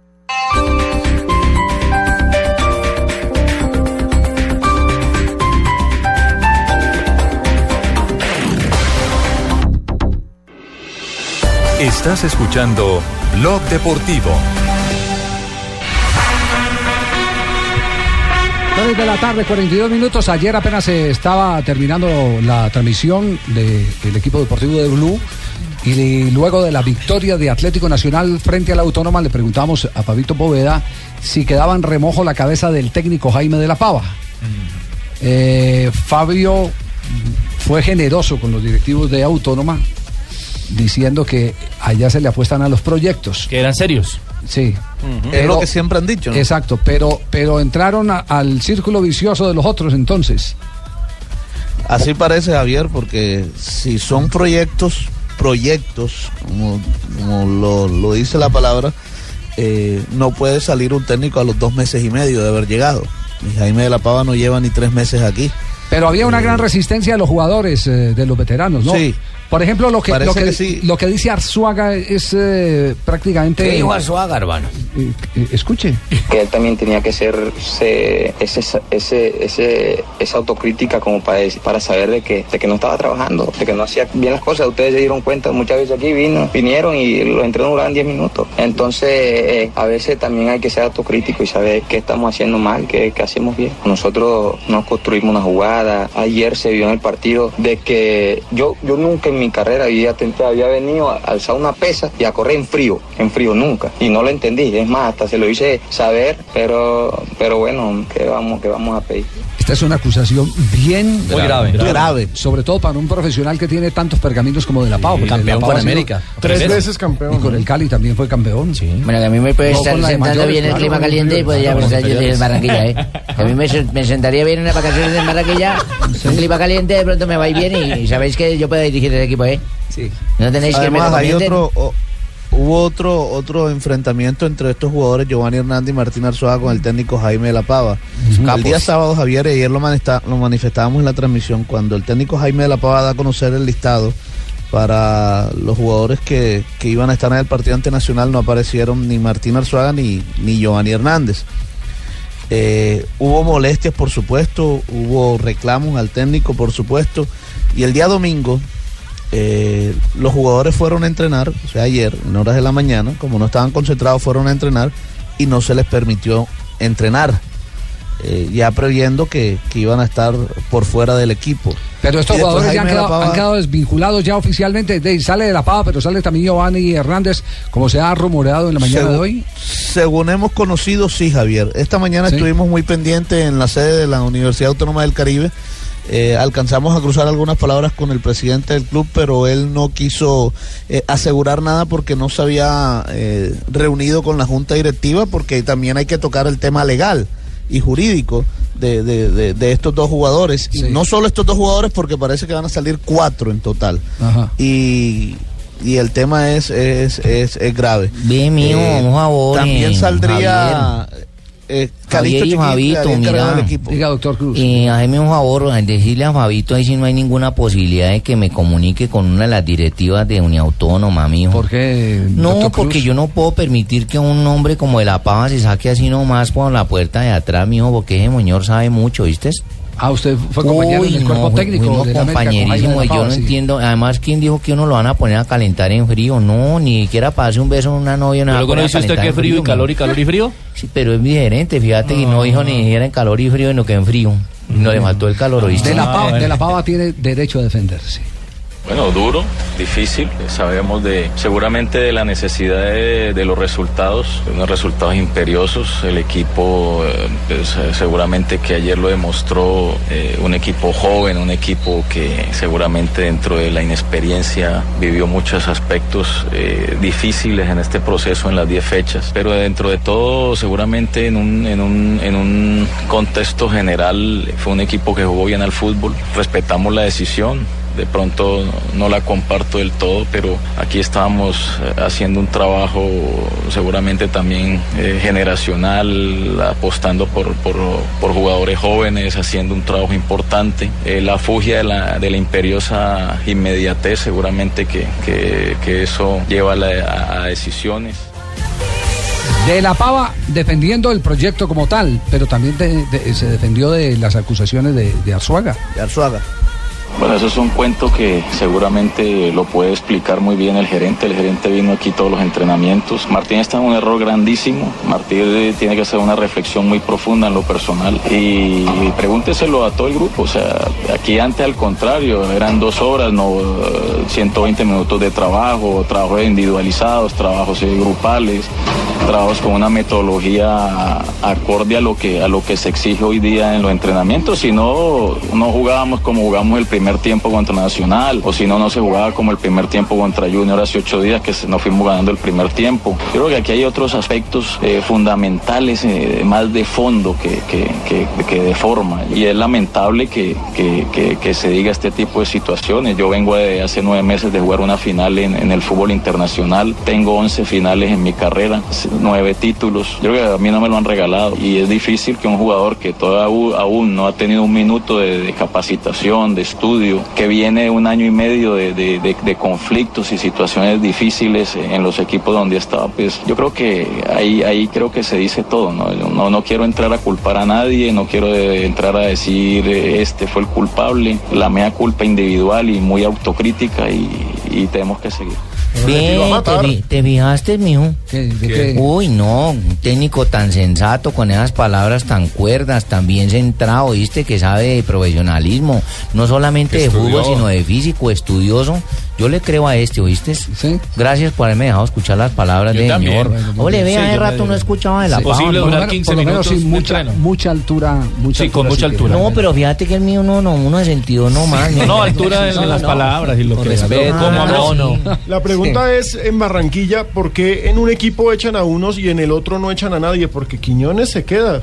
Estás escuchando Blog Deportivo. 3 de la tarde, 42 minutos. Ayer apenas se estaba terminando la transmisión de- del equipo deportivo de Blue. Y luego de la victoria de Atlético Nacional frente a la Autónoma, le preguntamos a Pabito Poveda si quedaba en remojo la cabeza del técnico Jaime de la Pava. Eh, Fabio fue generoso con los directivos de Autónoma, diciendo que allá se le apuestan a los proyectos. Que eran serios. Sí. Es lo que siempre han dicho. ¿no? Exacto, pero, pero entraron a- al círculo vicioso de los otros entonces. Así parece, Javier, porque si son proyectos, proyectos, como, como lo, lo dice la palabra, eh, no puede salir un técnico a los dos meses y medio de haber llegado. Y Jaime de la Pava no lleva ni tres meses aquí. Pero había una gran resistencia de los jugadores, eh, de los veteranos, ¿no? Sí. Por ejemplo, lo que, Parece lo que, que sí. lo que dice Arzuaga es eh, prácticamente... ¿Qué dijo Arzuaga, hermano? eh, eh, escuche. que él también tenía que ser se- ese, ese, ese, esa autocrítica como para, para saber de que, de que no estaba trabajando, de que no hacía bien las cosas. Ustedes se dieron cuenta muchas veces aquí, vino, vinieron y los entrenos duraban 10 minutos. Entonces, eh, a veces también hay que ser autocrítico y saber qué estamos haciendo mal, qué, qué hacemos bien. Nosotros nos construimos una jugada. Ayer se vio en el partido de que yo, yo nunca mi carrera había, tent- había venido a alzar una pesa y a correr en frío, en frío nunca. Y no lo entendí. Es más, hasta se lo hice saber, pero, pero bueno, ¿qué vamos, qué vamos a pedir? Esta es una acusación bien Muy grave. grave. Sobre todo para un profesional que tiene tantos pergaminos como de la Pau. campeón La Pau con América. Tres veces campeón. Y con el Cali también fue campeón. Bueno, que a mí me puede No, estar sentando mayores, bien el claro, clima caliente y podría pensar con yo en Barranquilla, ¿eh? A mí me, me sentaría bien en las vacaciones en Barranquilla. Un clima caliente de pronto me va a ir bien y, y sabéis que yo puedo dirigir el equipo, ¿eh? Sí. No tenéis que me Además, hay otro, o- hubo otro, otro enfrentamiento entre estos jugadores, Giovanni Hernández y Martín Arzuaga, con el técnico Jaime de la Pava. El día sábado, Javier, y ayer lo, manista- lo manifestábamos en la transmisión, cuando el técnico Jaime de la Pava da a conocer el listado para los jugadores que, que iban a estar en el partido ante Nacional, no aparecieron ni Martín Arzuaga ni, ni Giovanni Hernández. Eh, hubo molestias, por supuesto, hubo reclamos al técnico, por supuesto, y el día domingo eh, los jugadores fueron a entrenar, o sea, ayer, en horas de la mañana, como no estaban concentrados, fueron a entrenar y no se les permitió entrenar, eh, ya previendo que, que iban a estar por fuera del equipo. Pero estos jugadores ya han quedado, Pava- han quedado desvinculados ya oficialmente. De, sale de la pava, pero sale también Giovanni Hernández, como se ha rumoreado en la mañana Según- de hoy. Según hemos conocido, sí, Javier. Esta mañana Sí. estuvimos muy pendientes en la sede de la Universidad Autónoma del Caribe. Eh, alcanzamos a cruzar algunas palabras con el presidente del club, pero él no quiso eh, asegurar nada porque no se había eh, reunido con la junta directiva, porque también hay que tocar el tema legal y jurídico de, de- de- de estos dos jugadores. Y no solo estos dos jugadores, porque parece que van a salir cuatro en total. Ajá. Y, y el tema es, es, es, es grave. Bien, mijo, Eh, un favor, También saldría eh, Javier y Fabito, mira. Diga, doctor Cruz. Y hazme un favor, decirle a Fabito ahí si no hay ninguna posibilidad de que me comunique con una de las directivas de Uniautónoma, mijo. ¿Por qué? No, Cruz? porque yo no puedo permitir que un hombre como de la pava se saque así nomás por la puerta de atrás, mijo, porque ese señor sabe mucho, ¿viste? Ah, usted fue compañero Uy, del cuerpo no, técnico fuimos de la América con Jaime de la compañerísimos, y yo no sí. entiendo. Además, ¿quién dijo que uno lo van a poner a calentar en frío? No, ni siquiera para hacer un beso a una novia. no ¿Y va a luego no dice usted que en frío y calor y calor y frío? Sí, pero es diferente, fíjate que no dijo ni siquiera en calor y frío, sino que en frío. No le faltó el calor, ¿oíste? De la, pava, de la pava tiene derecho a defenderse. Bueno, duro, difícil. Sabemos de seguramente de la necesidad de, los resultados, unos resultados imperiosos. El equipo, eh, pues, eh, seguramente que ayer lo demostró, eh, un equipo joven, un equipo que seguramente dentro de la inexperiencia vivió muchos aspectos difíciles en este proceso en las 10 fechas. Pero dentro de todo, seguramente en un, en un, en un contexto general, fue un equipo que jugó bien al fútbol. Respetamos la decisión, de pronto no la comparto del todo, pero aquí estábamos eh, haciendo un trabajo seguramente también eh, generacional, apostando por, por, por jugadores jóvenes, haciendo un trabajo importante. Eh, la fugia de la, de la imperiosa inmediatez, seguramente que, que, que eso lleva a, la- a- a decisiones. De la pava defendiendo el proyecto como tal, pero también de- de- se defendió de las acusaciones de, de Arzuaga. De Arzuaga. Bueno, eso es un cuento que seguramente lo puede explicar muy bien el gerente. El gerente vino aquí todos los entrenamientos. Martín está en un error grandísimo. Martín tiene que hacer una reflexión muy profunda en lo personal. Y, pregúnteselo a todo el grupo. O sea, aquí antes al contrario, eran dos horas, no eh, 120 minutos de trabajo, trabajos individualizados, trabajos eh, grupales, trabajos con una metodología acorde a lo que a lo que se exige hoy día en los entrenamientos. Si no, no jugábamos como jugamos el primer tiempo contra Nacional, o si no, no se jugaba como el primer tiempo contra Junior hace ocho días, que nos fuimos ganando el primer tiempo. Yo creo que aquí hay otros aspectos eh, fundamentales, eh, más de fondo que, que, que- que de forma. Y es lamentable que se diga este tipo de situaciones. Yo vengo de hace nueve meses de jugar una final en, en el fútbol internacional. Tengo 11 finales en mi carrera. Nueve títulos. Yo creo que a mí no me lo han regalado y es difícil que un jugador que todavía aún no ha tenido un minuto de, capacitación, de estudio, que viene un año y medio de, de- conflictos y situaciones difíciles en los equipos donde estaba, pues yo creo que ahí, ahí creo que se dice todo, ¿no? No, no quiero entrar a culpar a nadie, no quiero eh, entrar a decir eh, este fue el culpable, la mea culpa individual y muy autocrítica y tenemos que seguir. Bien, te, fi- te fijaste, mijo. qué? Uy, no, un técnico tan sensato, con esas palabras tan cuerdas, tan bien centrado, ¿viste? Que sabe de profesionalismo, no solamente de fútbol, sino de físico, estudioso. Yo le creo a este, ¿oíste? Sí. Gracias por haberme dejado escuchar las palabras Yo del también. señor. Bueno, Ole, vea, hace rato no escuchaba de la Sí. pava. Por lo menos- por lo menos sí, mucha, mucha altura, mucha Sí, con mucha sí altura. No, pero fíjate que el mío no, no, uno de sentido no más. No, altura en las palabras y lo que respeto, cómo no, habló. no. La pregunta es en Barranquilla, ¿por qué en un equipo echan a unos y en el otro no echan a nadie? Porque Quiñones se queda.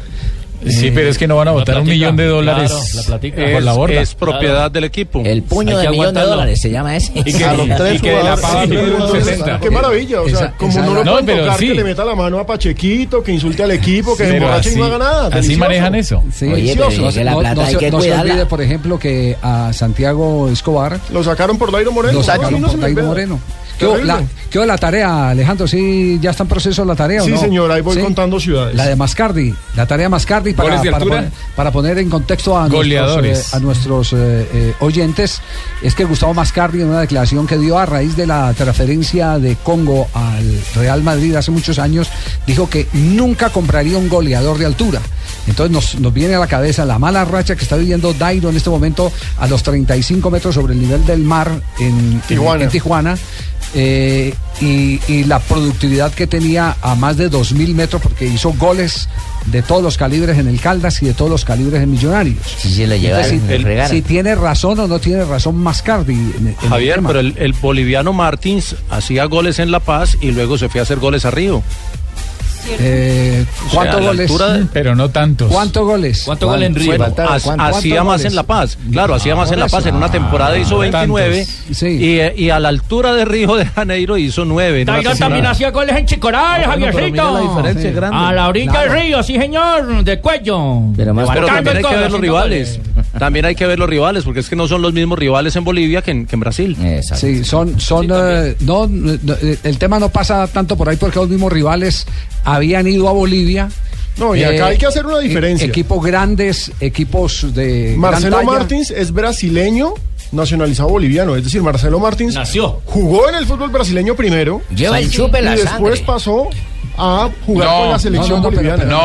Sí, pero es que no van a votar un millón de dólares por la borda. es propiedad del equipo. El puño de millón de dólares se llama ese. Y que- A los tres y que de la Sí, pava pero entonces, 60. Qué maravilla, o sea, Esa- como esa- no lo no, pueden pero tocar, sí. que le meta la mano a Pachequito, que insulte al equipo, que se Pero emborrache y no haga nada. así Delicioso. manejan eso. Sí, Delicioso. no, se- no- no se- no se olvide, por ejemplo, que a Santiago Escobar lo sacaron por Dairo Moreno. Lo sacaron por Dairo. Moreno. ¿Qué la, qué la tarea, Alejandro? ¿Sí ya está en proceso la tarea o Sí, no? señor, ahí voy contando ciudades. La de Mascardi, la tarea Mascardi para, ¿Goles de para, poner, para poner en contexto a Goleadores. nuestros, eh, a nuestros eh, eh, oyentes, es que Gustavo Mascardi en una declaración que dio a raíz de la transferencia de Congo al Real Madrid hace muchos años, dijo que nunca compraría un goleador de altura. Entonces nos, nos viene a la cabeza la mala racha que está viviendo Dairo en este momento a los 35 metros sobre el nivel del mar en Tijuana. en Tijuana. Eh, y, y la productividad que tenía a más de 2.000 metros porque hizo goles de todos los calibres en el Caldas y de todos los calibres en Millonarios. Sí, sí, le llevaron, Entonces, le si, tiene razón o no tiene razón Mascardi. en- en Javier, pero el, el boliviano Martins hacía goles en La Paz y luego se fue a hacer goles a Río. Eh, O sea, ¿Cuántos a la goles? altura Pero no tantos. ¿Cuántos goles? ¿Cuánto gol en Río? Bueno, ha- hacía más en La Paz. Claro, hacía más en La Paz. En una temporada hizo 29 y, eh, y a la altura de Río de Janeiro hizo 9. en una Dairo también temporada. hacía goles en Chicoray, bueno, pero Javiercito. mira la diferencia es grande. A la orilla Claro. del río, sí, señor, de cuello. Pero, Levantando también el hay que ver los rivales. También hay que ver los rivales, porque es que no son los mismos rivales en Bolivia que en, que en Brasil. Sí, son, son, eh, no, no, eh, el tema no pasa tanto por ahí porque los mismos rivales habían ido a Bolivia. No, y acá hay que hacer una diferencia. e- Equipos grandes, equipos de. Marcelo. Martins es brasileño nacionalizado boliviano, es decir, Marcelo Martins nació jugó en el fútbol brasileño primero Lleva el chupe la y después sangre. pasó a jugar No, con la selección no, no, pero- boliviana. pero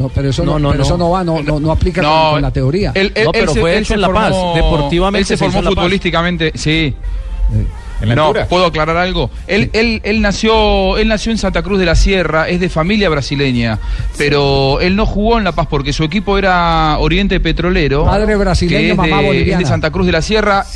eso pero eso no, pero eso no va, no, no, no aplica con- No, con, la teoría. Él, él- él se- él se formó- Él se formó futbolísticamente, sí. la No, puedo aclarar algo. Él, él, él nació, él nació en Santa Cruz de la Sierra, es de familia brasileña, pero él no jugó en La Paz porque su equipo era Oriente Petrolero. Padre brasileño, que es mamá de, boliviana. es de Santa Cruz de la Sierra.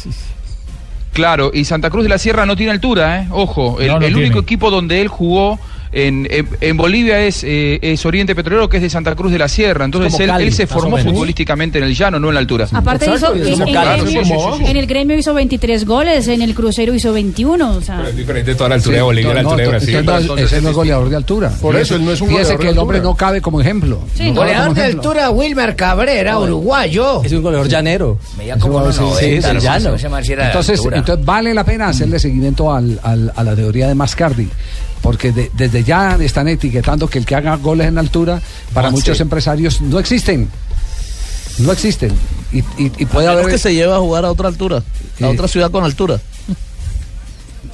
Claro, y Santa Cruz de la Sierra no tiene altura, ¿eh? Ojo, el, No, no el único equipo donde él jugó en, en- en Bolivia es, eh, es Oriente Petrolero, que es de Santa Cruz de la Sierra. Entonces él, Cali, él se formó futbolísticamente en el llano, no en la altura. Aparte hizo, en, en Claro, gremio, sí, sí, sí, sí. en el gremio hizo 23 goles, en el crucero hizo 21. O sea, Pues, Es diferente toda la altura de Bolivia la no, altura de entonces Brasil. no es- ese no es goleador de altura. Por eso, él no es un Fíjese goleador que de el hombre no cabe como ejemplo. Sí, No goleador como de ejemplo. altura, Wilmer Cabrera, uruguayo. Es un goleador llanero. Veía como unos Sí, sí, 90, sí, ¿no? llano. Ese man sí era de Entonces, vale la pena hacerle seguimiento al- al- a la teoría de Mascardi, porque de- desde ya están etiquetando que el que haga goles en altura para Ah, muchos sí. empresarios no existen. No existen. Y, y- y puede A haber. que se lleve a jugar a otra altura, a otra ciudad con altura.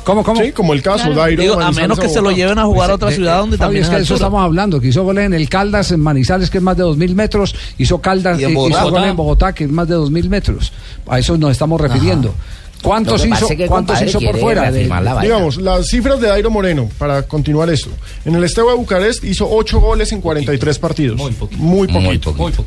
¿Cómo, cómo? Sí, como el caso, Claro. Dairo. Digo, a menos que se lo lleven a jugar a otra De- ciudad donde Fabio, también es que de eso estamos hablando, que hizo goles en el Caldas, en Manizales, que es más de 2.000 metros, hizo Caldas, Y en eh, Bogotá. hizo goles en Bogotá, que es más de 2.000 metros. A eso nos estamos refiriendo. ¿Cuántos hizo, que, ¿cuántos hizo por fuera? la. Digamos, las cifras de Dairo Moreno, para continuar esto. En el Esteo de Bucarest hizo 8 goles en 43 partidos. Muy poquito. Muy poquito.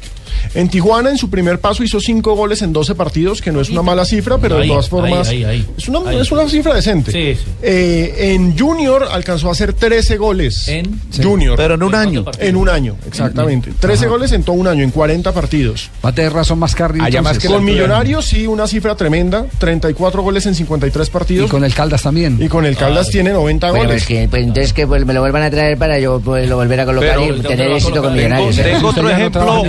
En Tijuana, en su primer paso, hizo 5 goles en 12 partidos, que no es una mala cifra, pero de todas formas ahí, ahí, ahí. Es, una, Ahí. es una cifra decente. Sí, sí. Eh, en Junior alcanzó a hacer 13 goles. En Junior. Pero en un año. En un año, exactamente. 13 goles en todo un año, en 40 partidos. Va a tener razón. Allá más entonces. que la Con. Millonarios, sí, una cifra tremenda. 34 24 goles en 53 partidos. Y con el Caldas también. Y con el Caldas tiene 90 Bueno, goles. pues, que, pues entonces que pues, me lo vuelvan a traer para yo pues, lo volver a colocar Pero, y ¿dónde tener éxito con? Millonarios. Tengo- ¿eh? otro ejemplo,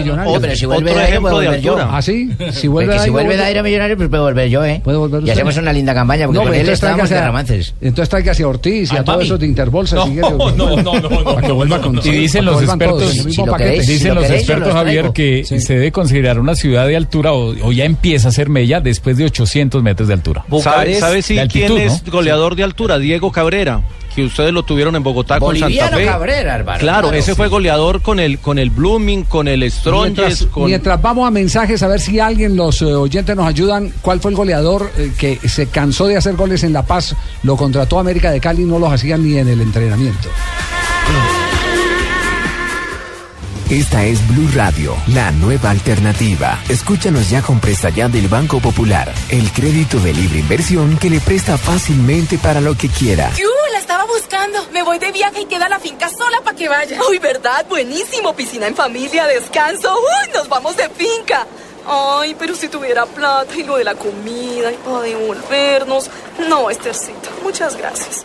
otro pero si vuelve ejemplo Dairo, puedo de volver yo. altura. ¿Ah, sí? Si vuelve que si Dairo, vuelve Dairo Millonarios, pues puedo volver yo, ¿eh? Volver Y usted. hacemos una linda campaña, porque No, con pero él entonces estábamos de romances. Entonces traiga hacia Ortiz y a todos esos de Interbolsa. No, si quiere. no, no, no, no, Para que vuelva con Y dicen los expertos, dicen los expertos Javier que se debe considerar una ciudad de altura o, o ya empieza a ser mella después de 800 metros de altura. ¿Sabe, sabe si quién es goleador de altura? Diego Cabrera, que ustedes lo tuvieron en Bogotá con Santa Fe. Cabrera, hermano, Claro, claro. ese fue goleador con el con el Blooming, con el Strongest, Mientras, con mientras vamos a mensajes, a ver si alguien, los eh, oyentes nos ayudan, cuál fue el goleador eh, que se cansó de hacer goles en La Paz, lo contrató América de Cali y no los hacía ni en el entrenamiento. Esta es Blue Radio, la nueva alternativa. Escúchanos ya con presta ya del Banco Popular, el crédito de libre inversión que le presta fácilmente para lo que quiera. ¡Yu! La estaba buscando. Me voy de viaje y queda la finca sola para que vaya. ¡Ay, verdad! Buenísimo. Piscina en familia, descanso. ¡Uy! Nos vamos de finca. Ay, pero si tuviera plata y lo de la comida y para devolvernos. No, Estercita. Muchas gracias.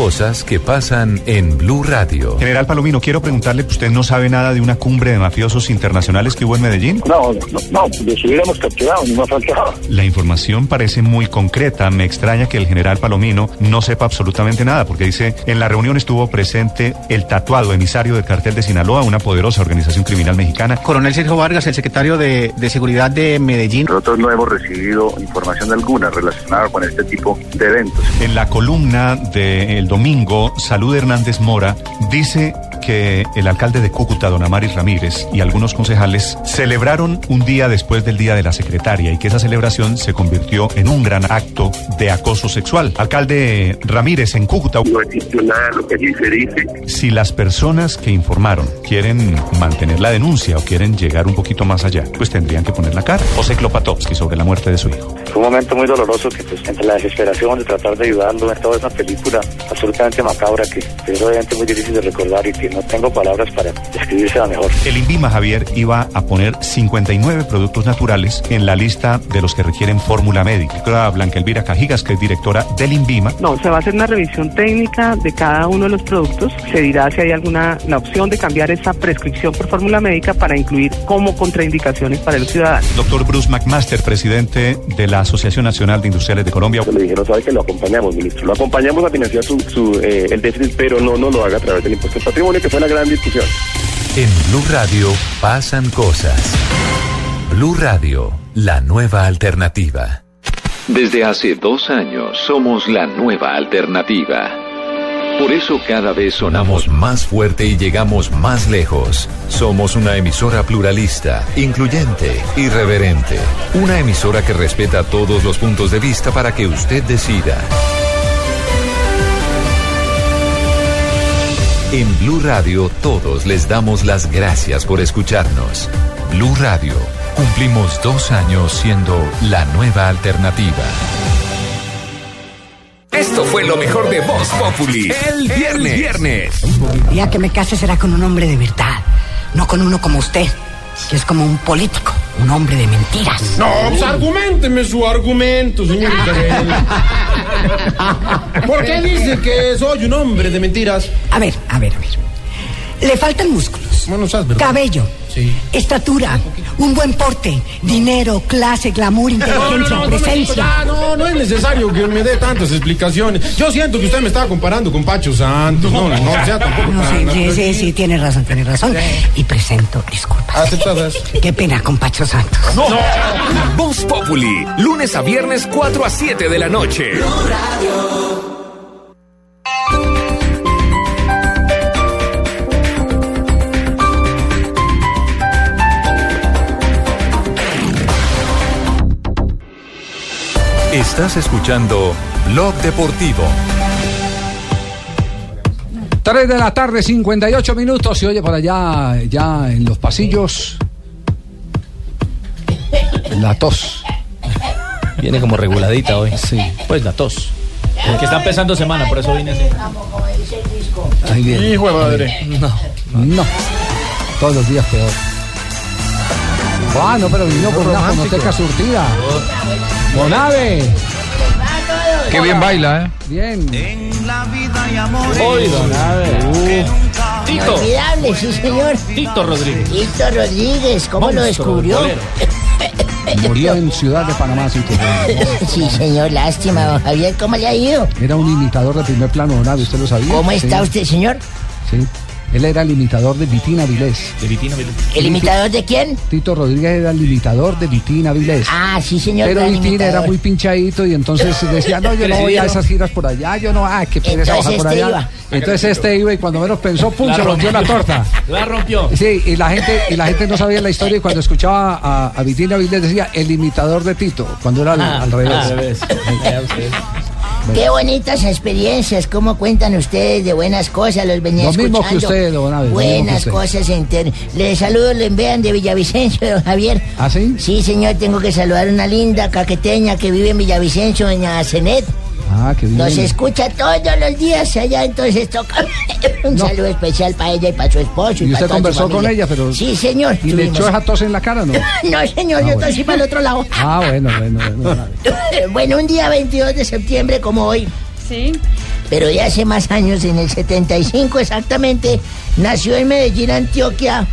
Cosas que pasan en Blue Radio. General Palomino, quiero preguntarle, ¿usted no sabe nada de una cumbre de mafiosos internacionales que hubo en Medellín? No, no, no, los hubiéramos capturado, ni más faltaba. La información parece muy concreta. Me extraña que el general Palomino no sepa absolutamente nada, porque dice, en la reunión estuvo presente el tatuado emisario del cartel de Sinaloa, una poderosa organización criminal mexicana. Coronel Sergio Vargas, el secretario de, de Seguridad de Medellín. Nosotros no hemos recibido información alguna relacionada con este tipo de eventos. En la columna del domingo, Salud Hernández Mora dice que el alcalde de Cúcuta, don Amaris Ramírez, y algunos concejales celebraron un día después del Día de la Secretaria y que esa celebración se convirtió en un gran acto de acoso sexual. Alcalde Ramírez, en Cúcuta. No existe nada de lo que se dice. Si las personas que informaron quieren mantener la denuncia o quieren llegar un poquito más allá, pues tendrían que poner la cara. José Klopatovsky sobre la muerte de su hijo. Fue un momento muy doloroso que pues entre la desesperación de tratar de ayudarlo en toda esa película absolutamente macabra que es obviamente muy difícil de recordar y que no tengo palabras para describírsela mejor. El INVIMA, Javier, iba a poner 59 productos naturales en la lista de los que requieren fórmula médica. Blanca Elvira Cajigas, que es directora del INVIMA. No, se va a hacer una revisión técnica de cada uno de los productos. Se dirá si hay alguna la opción de cambiar esa prescripción por fórmula médica para incluir como contraindicaciones para los ciudadanos. Doctor Bruce McMaster, presidente de la Asociación Nacional de Industriales de Colombia. Le dijeron, sabe que lo acompañamos, ministro. Lo acompañamos a financiar su, su, eh, el déficit, pero no, no lo haga a través del impuesto al patrimonio, que fue la gran discusión. En Blue Radio pasan cosas. Blue Radio, la nueva alternativa. Desde hace dos años somos la nueva alternativa. Por eso cada vez sonamos Más fuerte y llegamos más lejos. Somos una emisora pluralista, incluyente, irreverente. Una emisora que respeta todos los puntos de vista para que usted decida. En Blue Radio todos les damos las gracias por escucharnos. Blue Radio, cumplimos dos años siendo la nueva alternativa. Esto fue lo mejor de Voz Populi. El viernes. viernes. El día que me case será con un hombre de verdad, no con uno como usted, que es como un político, un hombre de mentiras. No, pues argumenteme su argumento, señorita. ¿Por qué dice que soy un hombre de mentiras? A ver, a ver, a ver. Le faltan músculos, cabello, estatura, un buen porte, dinero, clase, glamour, inteligencia, no, no, presencia. ya, no, no es necesario que me dé tantas explicaciones. Yo siento que usted me estaba comparando con Pacho Santos. No, no, no, sea tampoco. No, sí, sí, sí, sí, tiene razón, tiene razón. Y presento disculpas. Aceptadas. Qué pena con Pacho Santos. Voz Populi, lunes a viernes 4 a 7 de la noche. Estás escuchando Blog Deportivo. 3 de la tarde, 58 minutos. Se oye por allá, ya en los pasillos. La tos. Viene como reguladita hoy. Sí. Pues la tos. Que está empezando semana, por eso vine así. Ahí viene. Hijo de madre. No. No. Todos los días peor. Ah, no, pero vino por una fonoteca surtida. Bonave. Qué bien baila, ¿eh? Bien. Hoy, don Abe. Tito. Inolvidable, sí, señor. Tito Rodríguez. Tito Rodríguez, ¿cómo lo descubrió? Murió en Ciudad de Panamá, sí, que- Sí, señor, lástima, don Javier, ¿cómo le ha ido? Era un imitador de primer plano, Bonave, ¿usted lo sabía? ¿Cómo está Sí, usted, señor? Sí. Él era el imitador de Vitina Vilés. De Vitina Vilés. ¿El imitador de quién? Tito Rodríguez era el imitador de Vitina Vilés. Ah, sí, señor. Pero Vitina era muy pinchadito y entonces decía, no, yo no voy a esas giras por allá, yo no, ah, qué pereza bajar por este allá. iba. Entonces este iba y cuando menos pensó, pum, La se rompió la torta. La rompió. Sí, y la gente, y la gente no sabía la historia y cuando escuchaba a, a Vitina Vilés decía el imitador de Tito, cuando era al, Ah, al revés. al revés. Qué bonitas experiencias, cómo cuentan ustedes de buenas cosas, los venía Lo mismo que escuchando. lo mismo que Buenas cosas enter. Les saludo, le envían de Villavicencio, don Javier. ¿Ah, sí? Sí, señor, tengo que saludar a una linda caqueteña que vive en Villavicencio, doña Zenet. Ah, qué bien. Nos escucha todos los días allá, entonces toca un No. saludo especial para ella y para su esposo. Y usted conversó con ella, pero... Sí, señor. ¿Y le echó esa tos en la cara, no? No, señor, Ah, yo bueno. tosí para el otro lado. Ah, bueno, bueno, bueno. bueno, un día 22 de septiembre como hoy. Sí. Pero ya hace más años, en el 75 exactamente, nació en Medellín, Antioquia,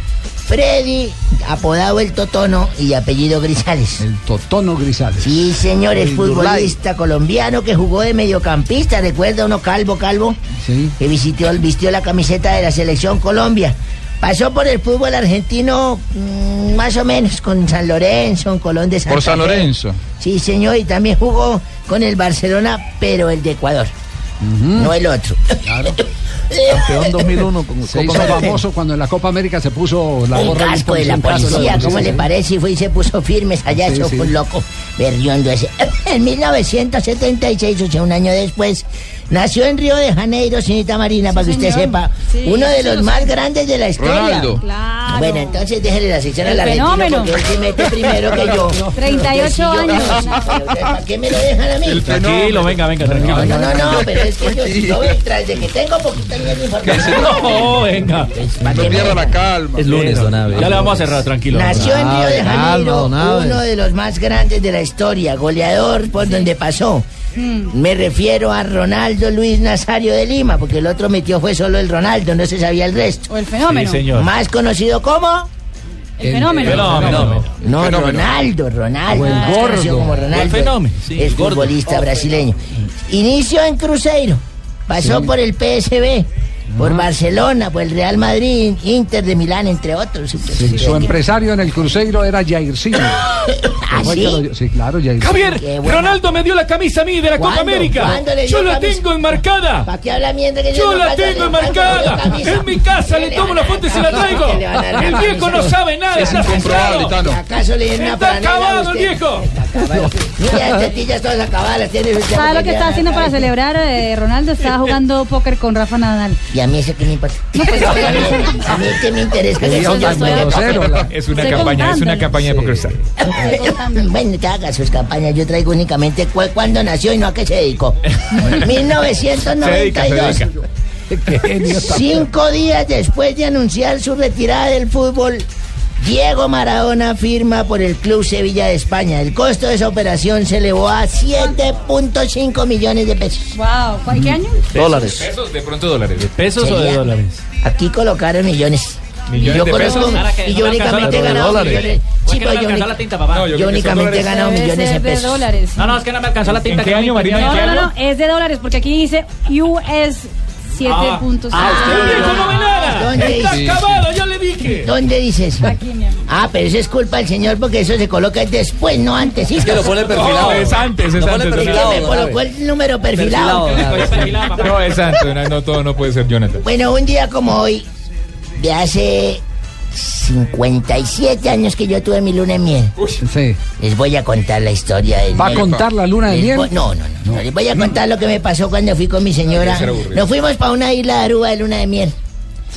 Freddy, apodado el Totono y apellido Grisales. El Totono Grisales. Sí, señor, es El futbolista colombiano que jugó de mediocampista, recuerda uno calvo, calvo, Sí. que vistió, vistió la camiseta de la selección Colombia. Pasó por el fútbol argentino mm, más o menos con San Lorenzo, en Colón de Santa Por San. Lorenzo. Sí, señor, y también jugó con el Barcelona, pero el de Ecuador, no el otro. Campeón 2001 con Se hizo famoso cuando en la Copa América se puso la El gorra casco de la policía, ¿cómo le parece? Y fue y se puso firmes allá, Sí, eso sí. fue un loco berriondo ese. En 1976, o sea, un año después, nació en Río de Janeiro, señorita Marina, para que usted señor. sepa, Sí, uno de sí los lo más sé. grandes de la historia. Ronaldo. Claro. Bueno, entonces déjele la sección El al argentino fenómeno. porque él se mete primero que yo. 38 Que si yo- años. ¿Para qué me lo dejan a mí? Tranquilo, venga, venga, tranquilo. No, no, no, pero es que yo, si yo tras de que tengo poquita de información. No, venga. ¿para No pierda la calma. Es lunes, don Abe. Ya le vamos a cerrar, tranquilo. Nació en Río de Janeiro, uno de los más grandes de la historia, goleador por donde pasó. Me refiero a Ronaldo Luis Nazario de Lima, porque el otro metió fue solo el Ronaldo, no se sabía el resto. O el fenómeno. Sí, señor. Más conocido como El fenómeno. Fenómeno. no Fenómeno. Ronaldo, Ronaldo, O el más gordo. conocido como Ronaldo. O el fenómeno, sí, es el gordo. futbolista brasileño. Inició en Cruzeiro, pasó por el PSB, por Barcelona, por el Real Madrid, Inter de Milán, entre otros. Sí, su empresario en el Cruzeiro era Jairzinho. ¿Ah, sí? claro, Jairzinho. Javier. Ronaldo me dio la camisa a mí de la Copa. América. ¿Cuándo le dio Yo la camisa? tengo enmarcada. ¿Para qué habla mierda que Yo no la tengo de- ¿Cuándo le enmarcada. En mi casa ¿Qué le tomo van una a- foto y se la traigo. ¿Qué le van a dar El la viejo no sabe nada, Es está incomprobable. Tano. ¿Acaso le dieron una Está acabado el viejo. Acabado. Mira, tetillas todas acabadas las tiene usted. ¿Sabes lo que está haciendo para celebrar eh, Ronaldo? Estaba jugando póker con Rafa Nadal. Y a mí eso que me importa. Pues, A mí que me interesa eso yo grosero, Es una Estoy campaña, es una campaña de Pokerstar. Bueno, que haga sus campañas. Yo traigo únicamente cu cuándo nació y no a qué se dedicó. 1992. Qué genio tan- Cinco días después de anunciar su retirada del fútbol, Diego Maradona firma por el Club Sevilla de España. El costo de esa operación se elevó a 7.5 millones de pesos. Wow, ¿cuál- ¿qué año? Dólares. Pesos, de pronto dólares. ¿Pesos o de Sería- dólares? Aquí colocaron millones. ¿Millones Y yo de conozco- pesos? Y yo únicamente he ganado dólares. millones. ¿Por Sí, qué no pues me yo, la tinta, papá? No, yo únicamente he ganado millones de ser de pesos. dólares. No, no, es que no me alcanzó la tinta. ¿En qué año, Marina? pidió. ¿En qué No, no, no, es de dólares, porque aquí dice US 7.5. El viejo no ve nada. ¿Dónde Está acabado, ¿Dónde dice eso? Aquí, mi amor. Ah, pero eso es culpa del señor porque eso se coloca después, no antes. ¿sí? que lo pone perfilado. No, es antes, es Lo pone antes. perfilado, Me colocó el número perfilado. Perfilado, Abe. No, es antes, no, no, todo no puede ser Jonathan. Bueno, un día como hoy, de hace 57 años que yo tuve mi luna de miel. Sí. Les voy a contar la historia del ¿Va a contar la luna de Les miel? No, no, no, no. Les voy a contar lo que me pasó cuando fui con mi señora. Nos fuimos para una isla de Aruba de luna de miel.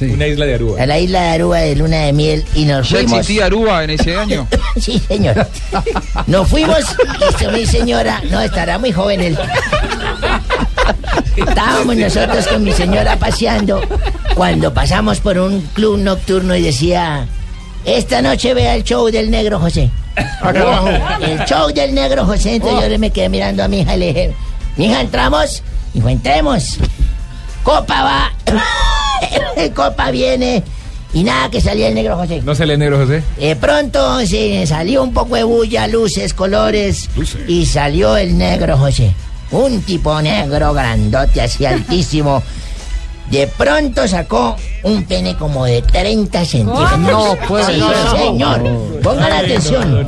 Una isla de Aruba. A la isla de Aruba de luna de miel y nos ¿Ya fuimos. existía Aruba en ese año? Sí, señor. Nos fuimos, y mi señora, no, estará muy joven él. Estábamos nosotros con mi señora paseando cuando pasamos por un club nocturno y decía, esta noche vea el show del negro José. El show del negro José. Entonces yo me quedé mirando a mi hija y le dije, mi hija, ¿entramos? Dijo, entremos. Copa va, Copa viene. Y nada, que salía el negro José. ¿No se lee negro José? De pronto se salió un poco de bulla, luces, colores, y salió el negro José. Un tipo negro, grandote, así altísimo. De pronto sacó un pene como de 30 centímetros. No puede Sí, ser. señor. Pongan atención.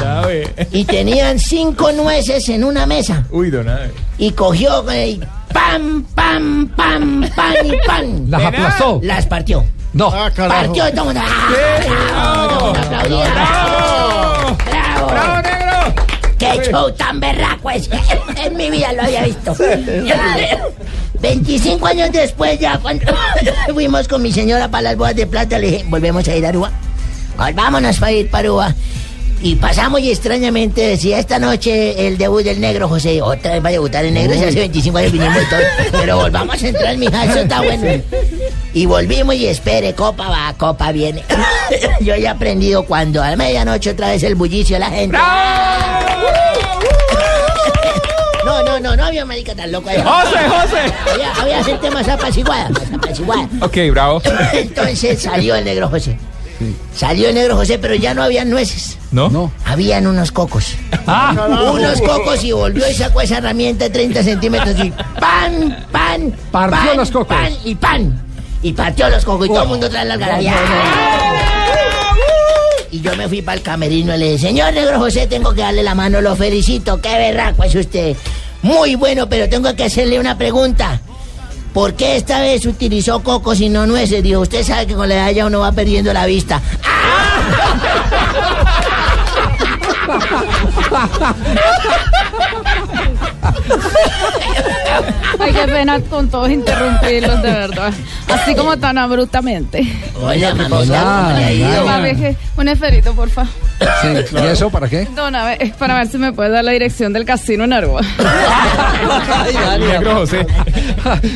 Y tenían cinco nueces en una mesa. Uy, don Abe. Y cogió eh, y pam, pam, pam, pam y pam. ¿Las aplastó? Las partió. No. Partió y todo el mundo. ¡ah, bravo! Aplaudía. ¡Bravo! ¡Bravo! negro! ¡Qué show tan berraco es! En mi vida lo había visto. 25 años después, ya cuando fuimos con mi señora para las bodas de plata, le dije, volvemos a ir a Aruba. Volvámonos para ir para Aruba. Y pasamos y extrañamente decía esta noche el debut del negro José. Otra vez va a debutar el negro, si hace 25 años vinimos y todo. Pero volvamos a entrar, mija, eso está bueno. Y volvimos y espere, copa va, copa viene. Yo ya he aprendido cuando a medianoche otra vez el bullicio de la gente. No, había marica tan loco ahí. José, José. Había, había gente más apaciguada, más apaciguada. Ok, bravo. Entonces salió el negro José. Salió el negro José, pero ya no habían nueces. ¿No? No. Habían unos cocos. Ah. unos cocos y volvió y sacó esa herramienta de 30 centímetros y pan, pan, Partió pan, los cocos. pan y pan. Y partió los cocos y todo el mundo trae las algarabía. Y yo me fui para el camerino y le dije, señor negro José, tengo que darle la mano, lo felicito, qué berraco es usted. Muy bueno, pero tengo que hacerle una pregunta. ¿Por qué esta vez utilizó cocos y no nueces? Dijo, usted sabe que con la edad ya uno va perdiendo la vista. Ay, qué pena con todos interrumpirlos, de verdad. Así como tan abruptamente. Hola. Mami, que- un esferito, porfa. Sí. ¿Y eso para qué? Es para ver si me puede dar la dirección del casino en Aruba. Negro José.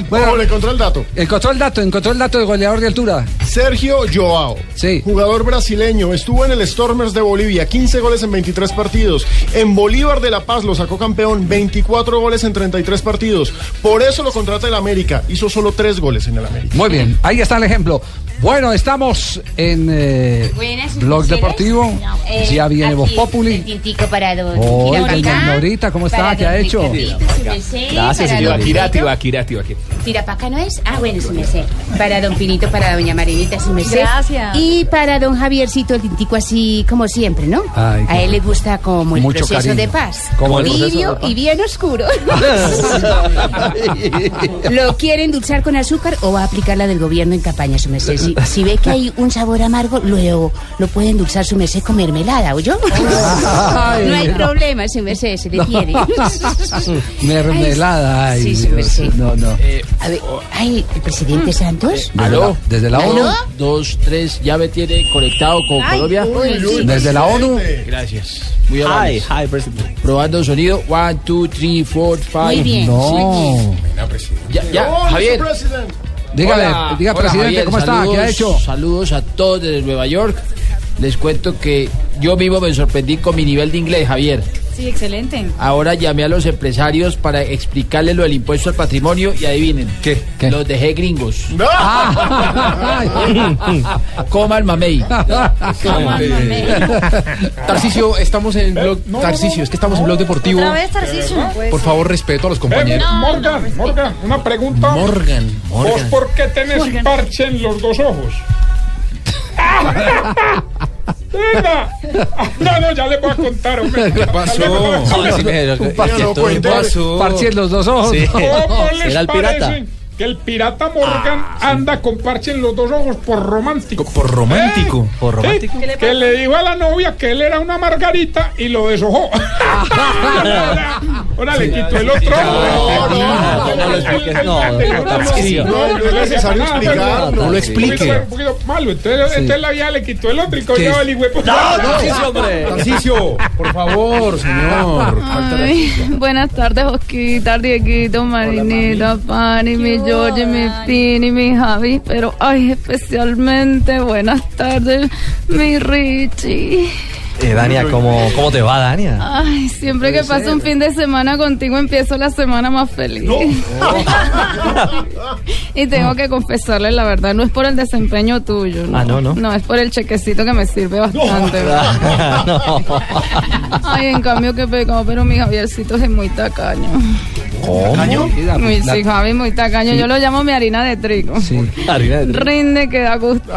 Bueno, le encontró el dato. Encontró el dato, encontró el dato del goleador de altura. Sergio Joao, jugador brasileño, estuvo en el Stormers de Bolivia, 15 goles en 23 partidos. En Bolívar de La Paz lo sacó campeón, 24 goles en 33 partidos. Por eso lo contrata el América, hizo solo 3 goles en el América. Muy bien, ahí está el ejemplo. Bueno, estamos en eh, Blog. Deportivo. Eh, ya viene Voz Populi. el tintico para don Pacá, Norita, ¿cómo está? ¿Qué ha hecho? Gracias, señor. don Akirati, Pinito. Akirati, Akirati. Tira para acá, ¿no es? Ah, bueno, su merced. Para don Pinito, para doña Marinita, su merced. Gracias. Y para don Javiercito, el tintico así como siempre, ¿no? Ay, A él le gusta como el Mucho proceso cariño. de paz. Como el proceso de paz. y bien oscuro. ¿Lo quiere endulzar con azúcar o va a aplicar la del gobierno en campaña, su merced? Si, si ve que hay un sabor amargo, luego lo puede endulzar su merced con mermelada, ¿o yo? No hay problema, su merced, se le quiere. Mermelada. Ay, Sí, Dios. sí. No, no. A ver, ay, ¿el presidente Santos? Desde la, desde la ONU. ¿Aló? Dos, tres, ya me tiene conectado con Ay, Colombia. uy, sí. Desde la ONU. Gracias. Muy amable. Hi, presidente. Probando sonido. One, two, three, four, five. Muy bien, No. Ya, ya, Javier. Dígale, Hola, diga hola, presidente, Javier, ¿cómo está? ¿Qué ha saludos, hecho? Saludos a todos desde Nueva York. Les cuento que yo mismo me sorprendí con mi nivel de inglés, Javier. Sí, excelente. Ahora llamé a los empresarios para explicarles lo del impuesto al patrimonio y adivinen. ¿Qué? Los dejé gringos. Coman mamey. Tarcicio, estamos en blog. Tarcicio, es que estamos en blog deportivo. Otra vez, Tarcisio. Por favor, respeto a los compañeros. Morgan, Morgan, una pregunta. Morgan, ¿Vos Morgan. por qué tenés parche en los dos ojos? Venga. No, no, ya le voy a contar, hombre. ¿Qué pasó? ¿qué pasó? Los dos ojos. Sí. ¿Cómo les ¿Será el pirata? parece que el pirata Morgan anda con parche en los dos ojos por romántico. Por romántico. ¿Eh? Por romántico. Sí, que le dijo a la novia que él era una margarita y lo deshojó. Ahora le quitó el otro ojo. No, no lo expliques. No. No, no es necesario explicar. No lo explique. Un poquito malo. Entonces, la vieja le quitó el otro y cogió el hijo. No, hombre. Tarcisio, por favor, señor. Buenas tardes, Osquita, Dieguito, Marinita, Pani, mi George, mi Pini, mi Javi. Pero, ay, especialmente buenas tardes, mi Richie. Eh, Dania, ¿cómo, ¿cómo te va, Dania? Ay, siempre que paso un fin de semana contigo empiezo la semana más feliz. y tengo que confesarle la verdad, no es por el desempeño tuyo. Ah, no, no. No, es por el chequecito que me sirve bastante. no. Ay, en cambio que pecado, pero mi Javiercito es muy tacaño. ¿Cómo? Muy, sí, Javi, muy tacaño. Yo lo llamo mi harina de trigo. Sí. Harina de trigo. Rinde que da gusto.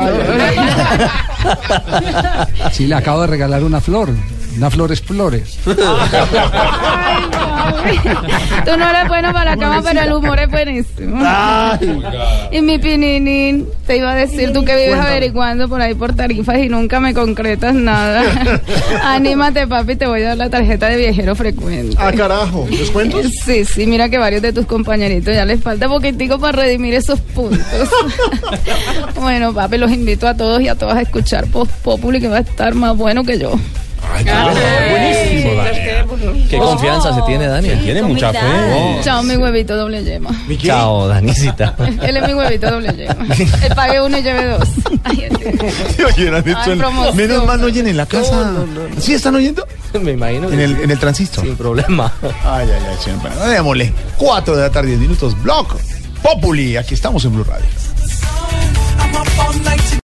Sí, le acabo de regalar una flor. Una flores flores. Tú no eres bueno para la cama, pero el humor es buenísimo. Y mi pininín, te iba a decir, tú que vives averiguando por ahí por tarifas y nunca me concretas nada. Anímate, papi, te voy a dar la tarjeta de viajero frecuente. Ah, carajo. ¿Descuentos? Sí, sí, mira que varios de tus compañeritos ya les falta poquitico para redimir esos puntos. bueno, papi, los invito a todos y a todas a escuchar Post Populi, que va a estar más bueno que yo. Buenísimo, Dania. Qué confianza se tiene, Dania. Tiene mucha fe. Chao, mi huevito doble yema. Chao, Danisita. Él es mi huevito doble yema. Él pague uno y lleve dos. Ay, Ay, menos mal no oyen en la casa. ¿Sí están oyendo? Me imagino. En el, sí. en el transistor. Sin problema. Ay, ay, ay, señor. Bueno, démosle. 4 de la tarde, 10 minutos. Block. Populi. Aquí estamos en Blue Radio.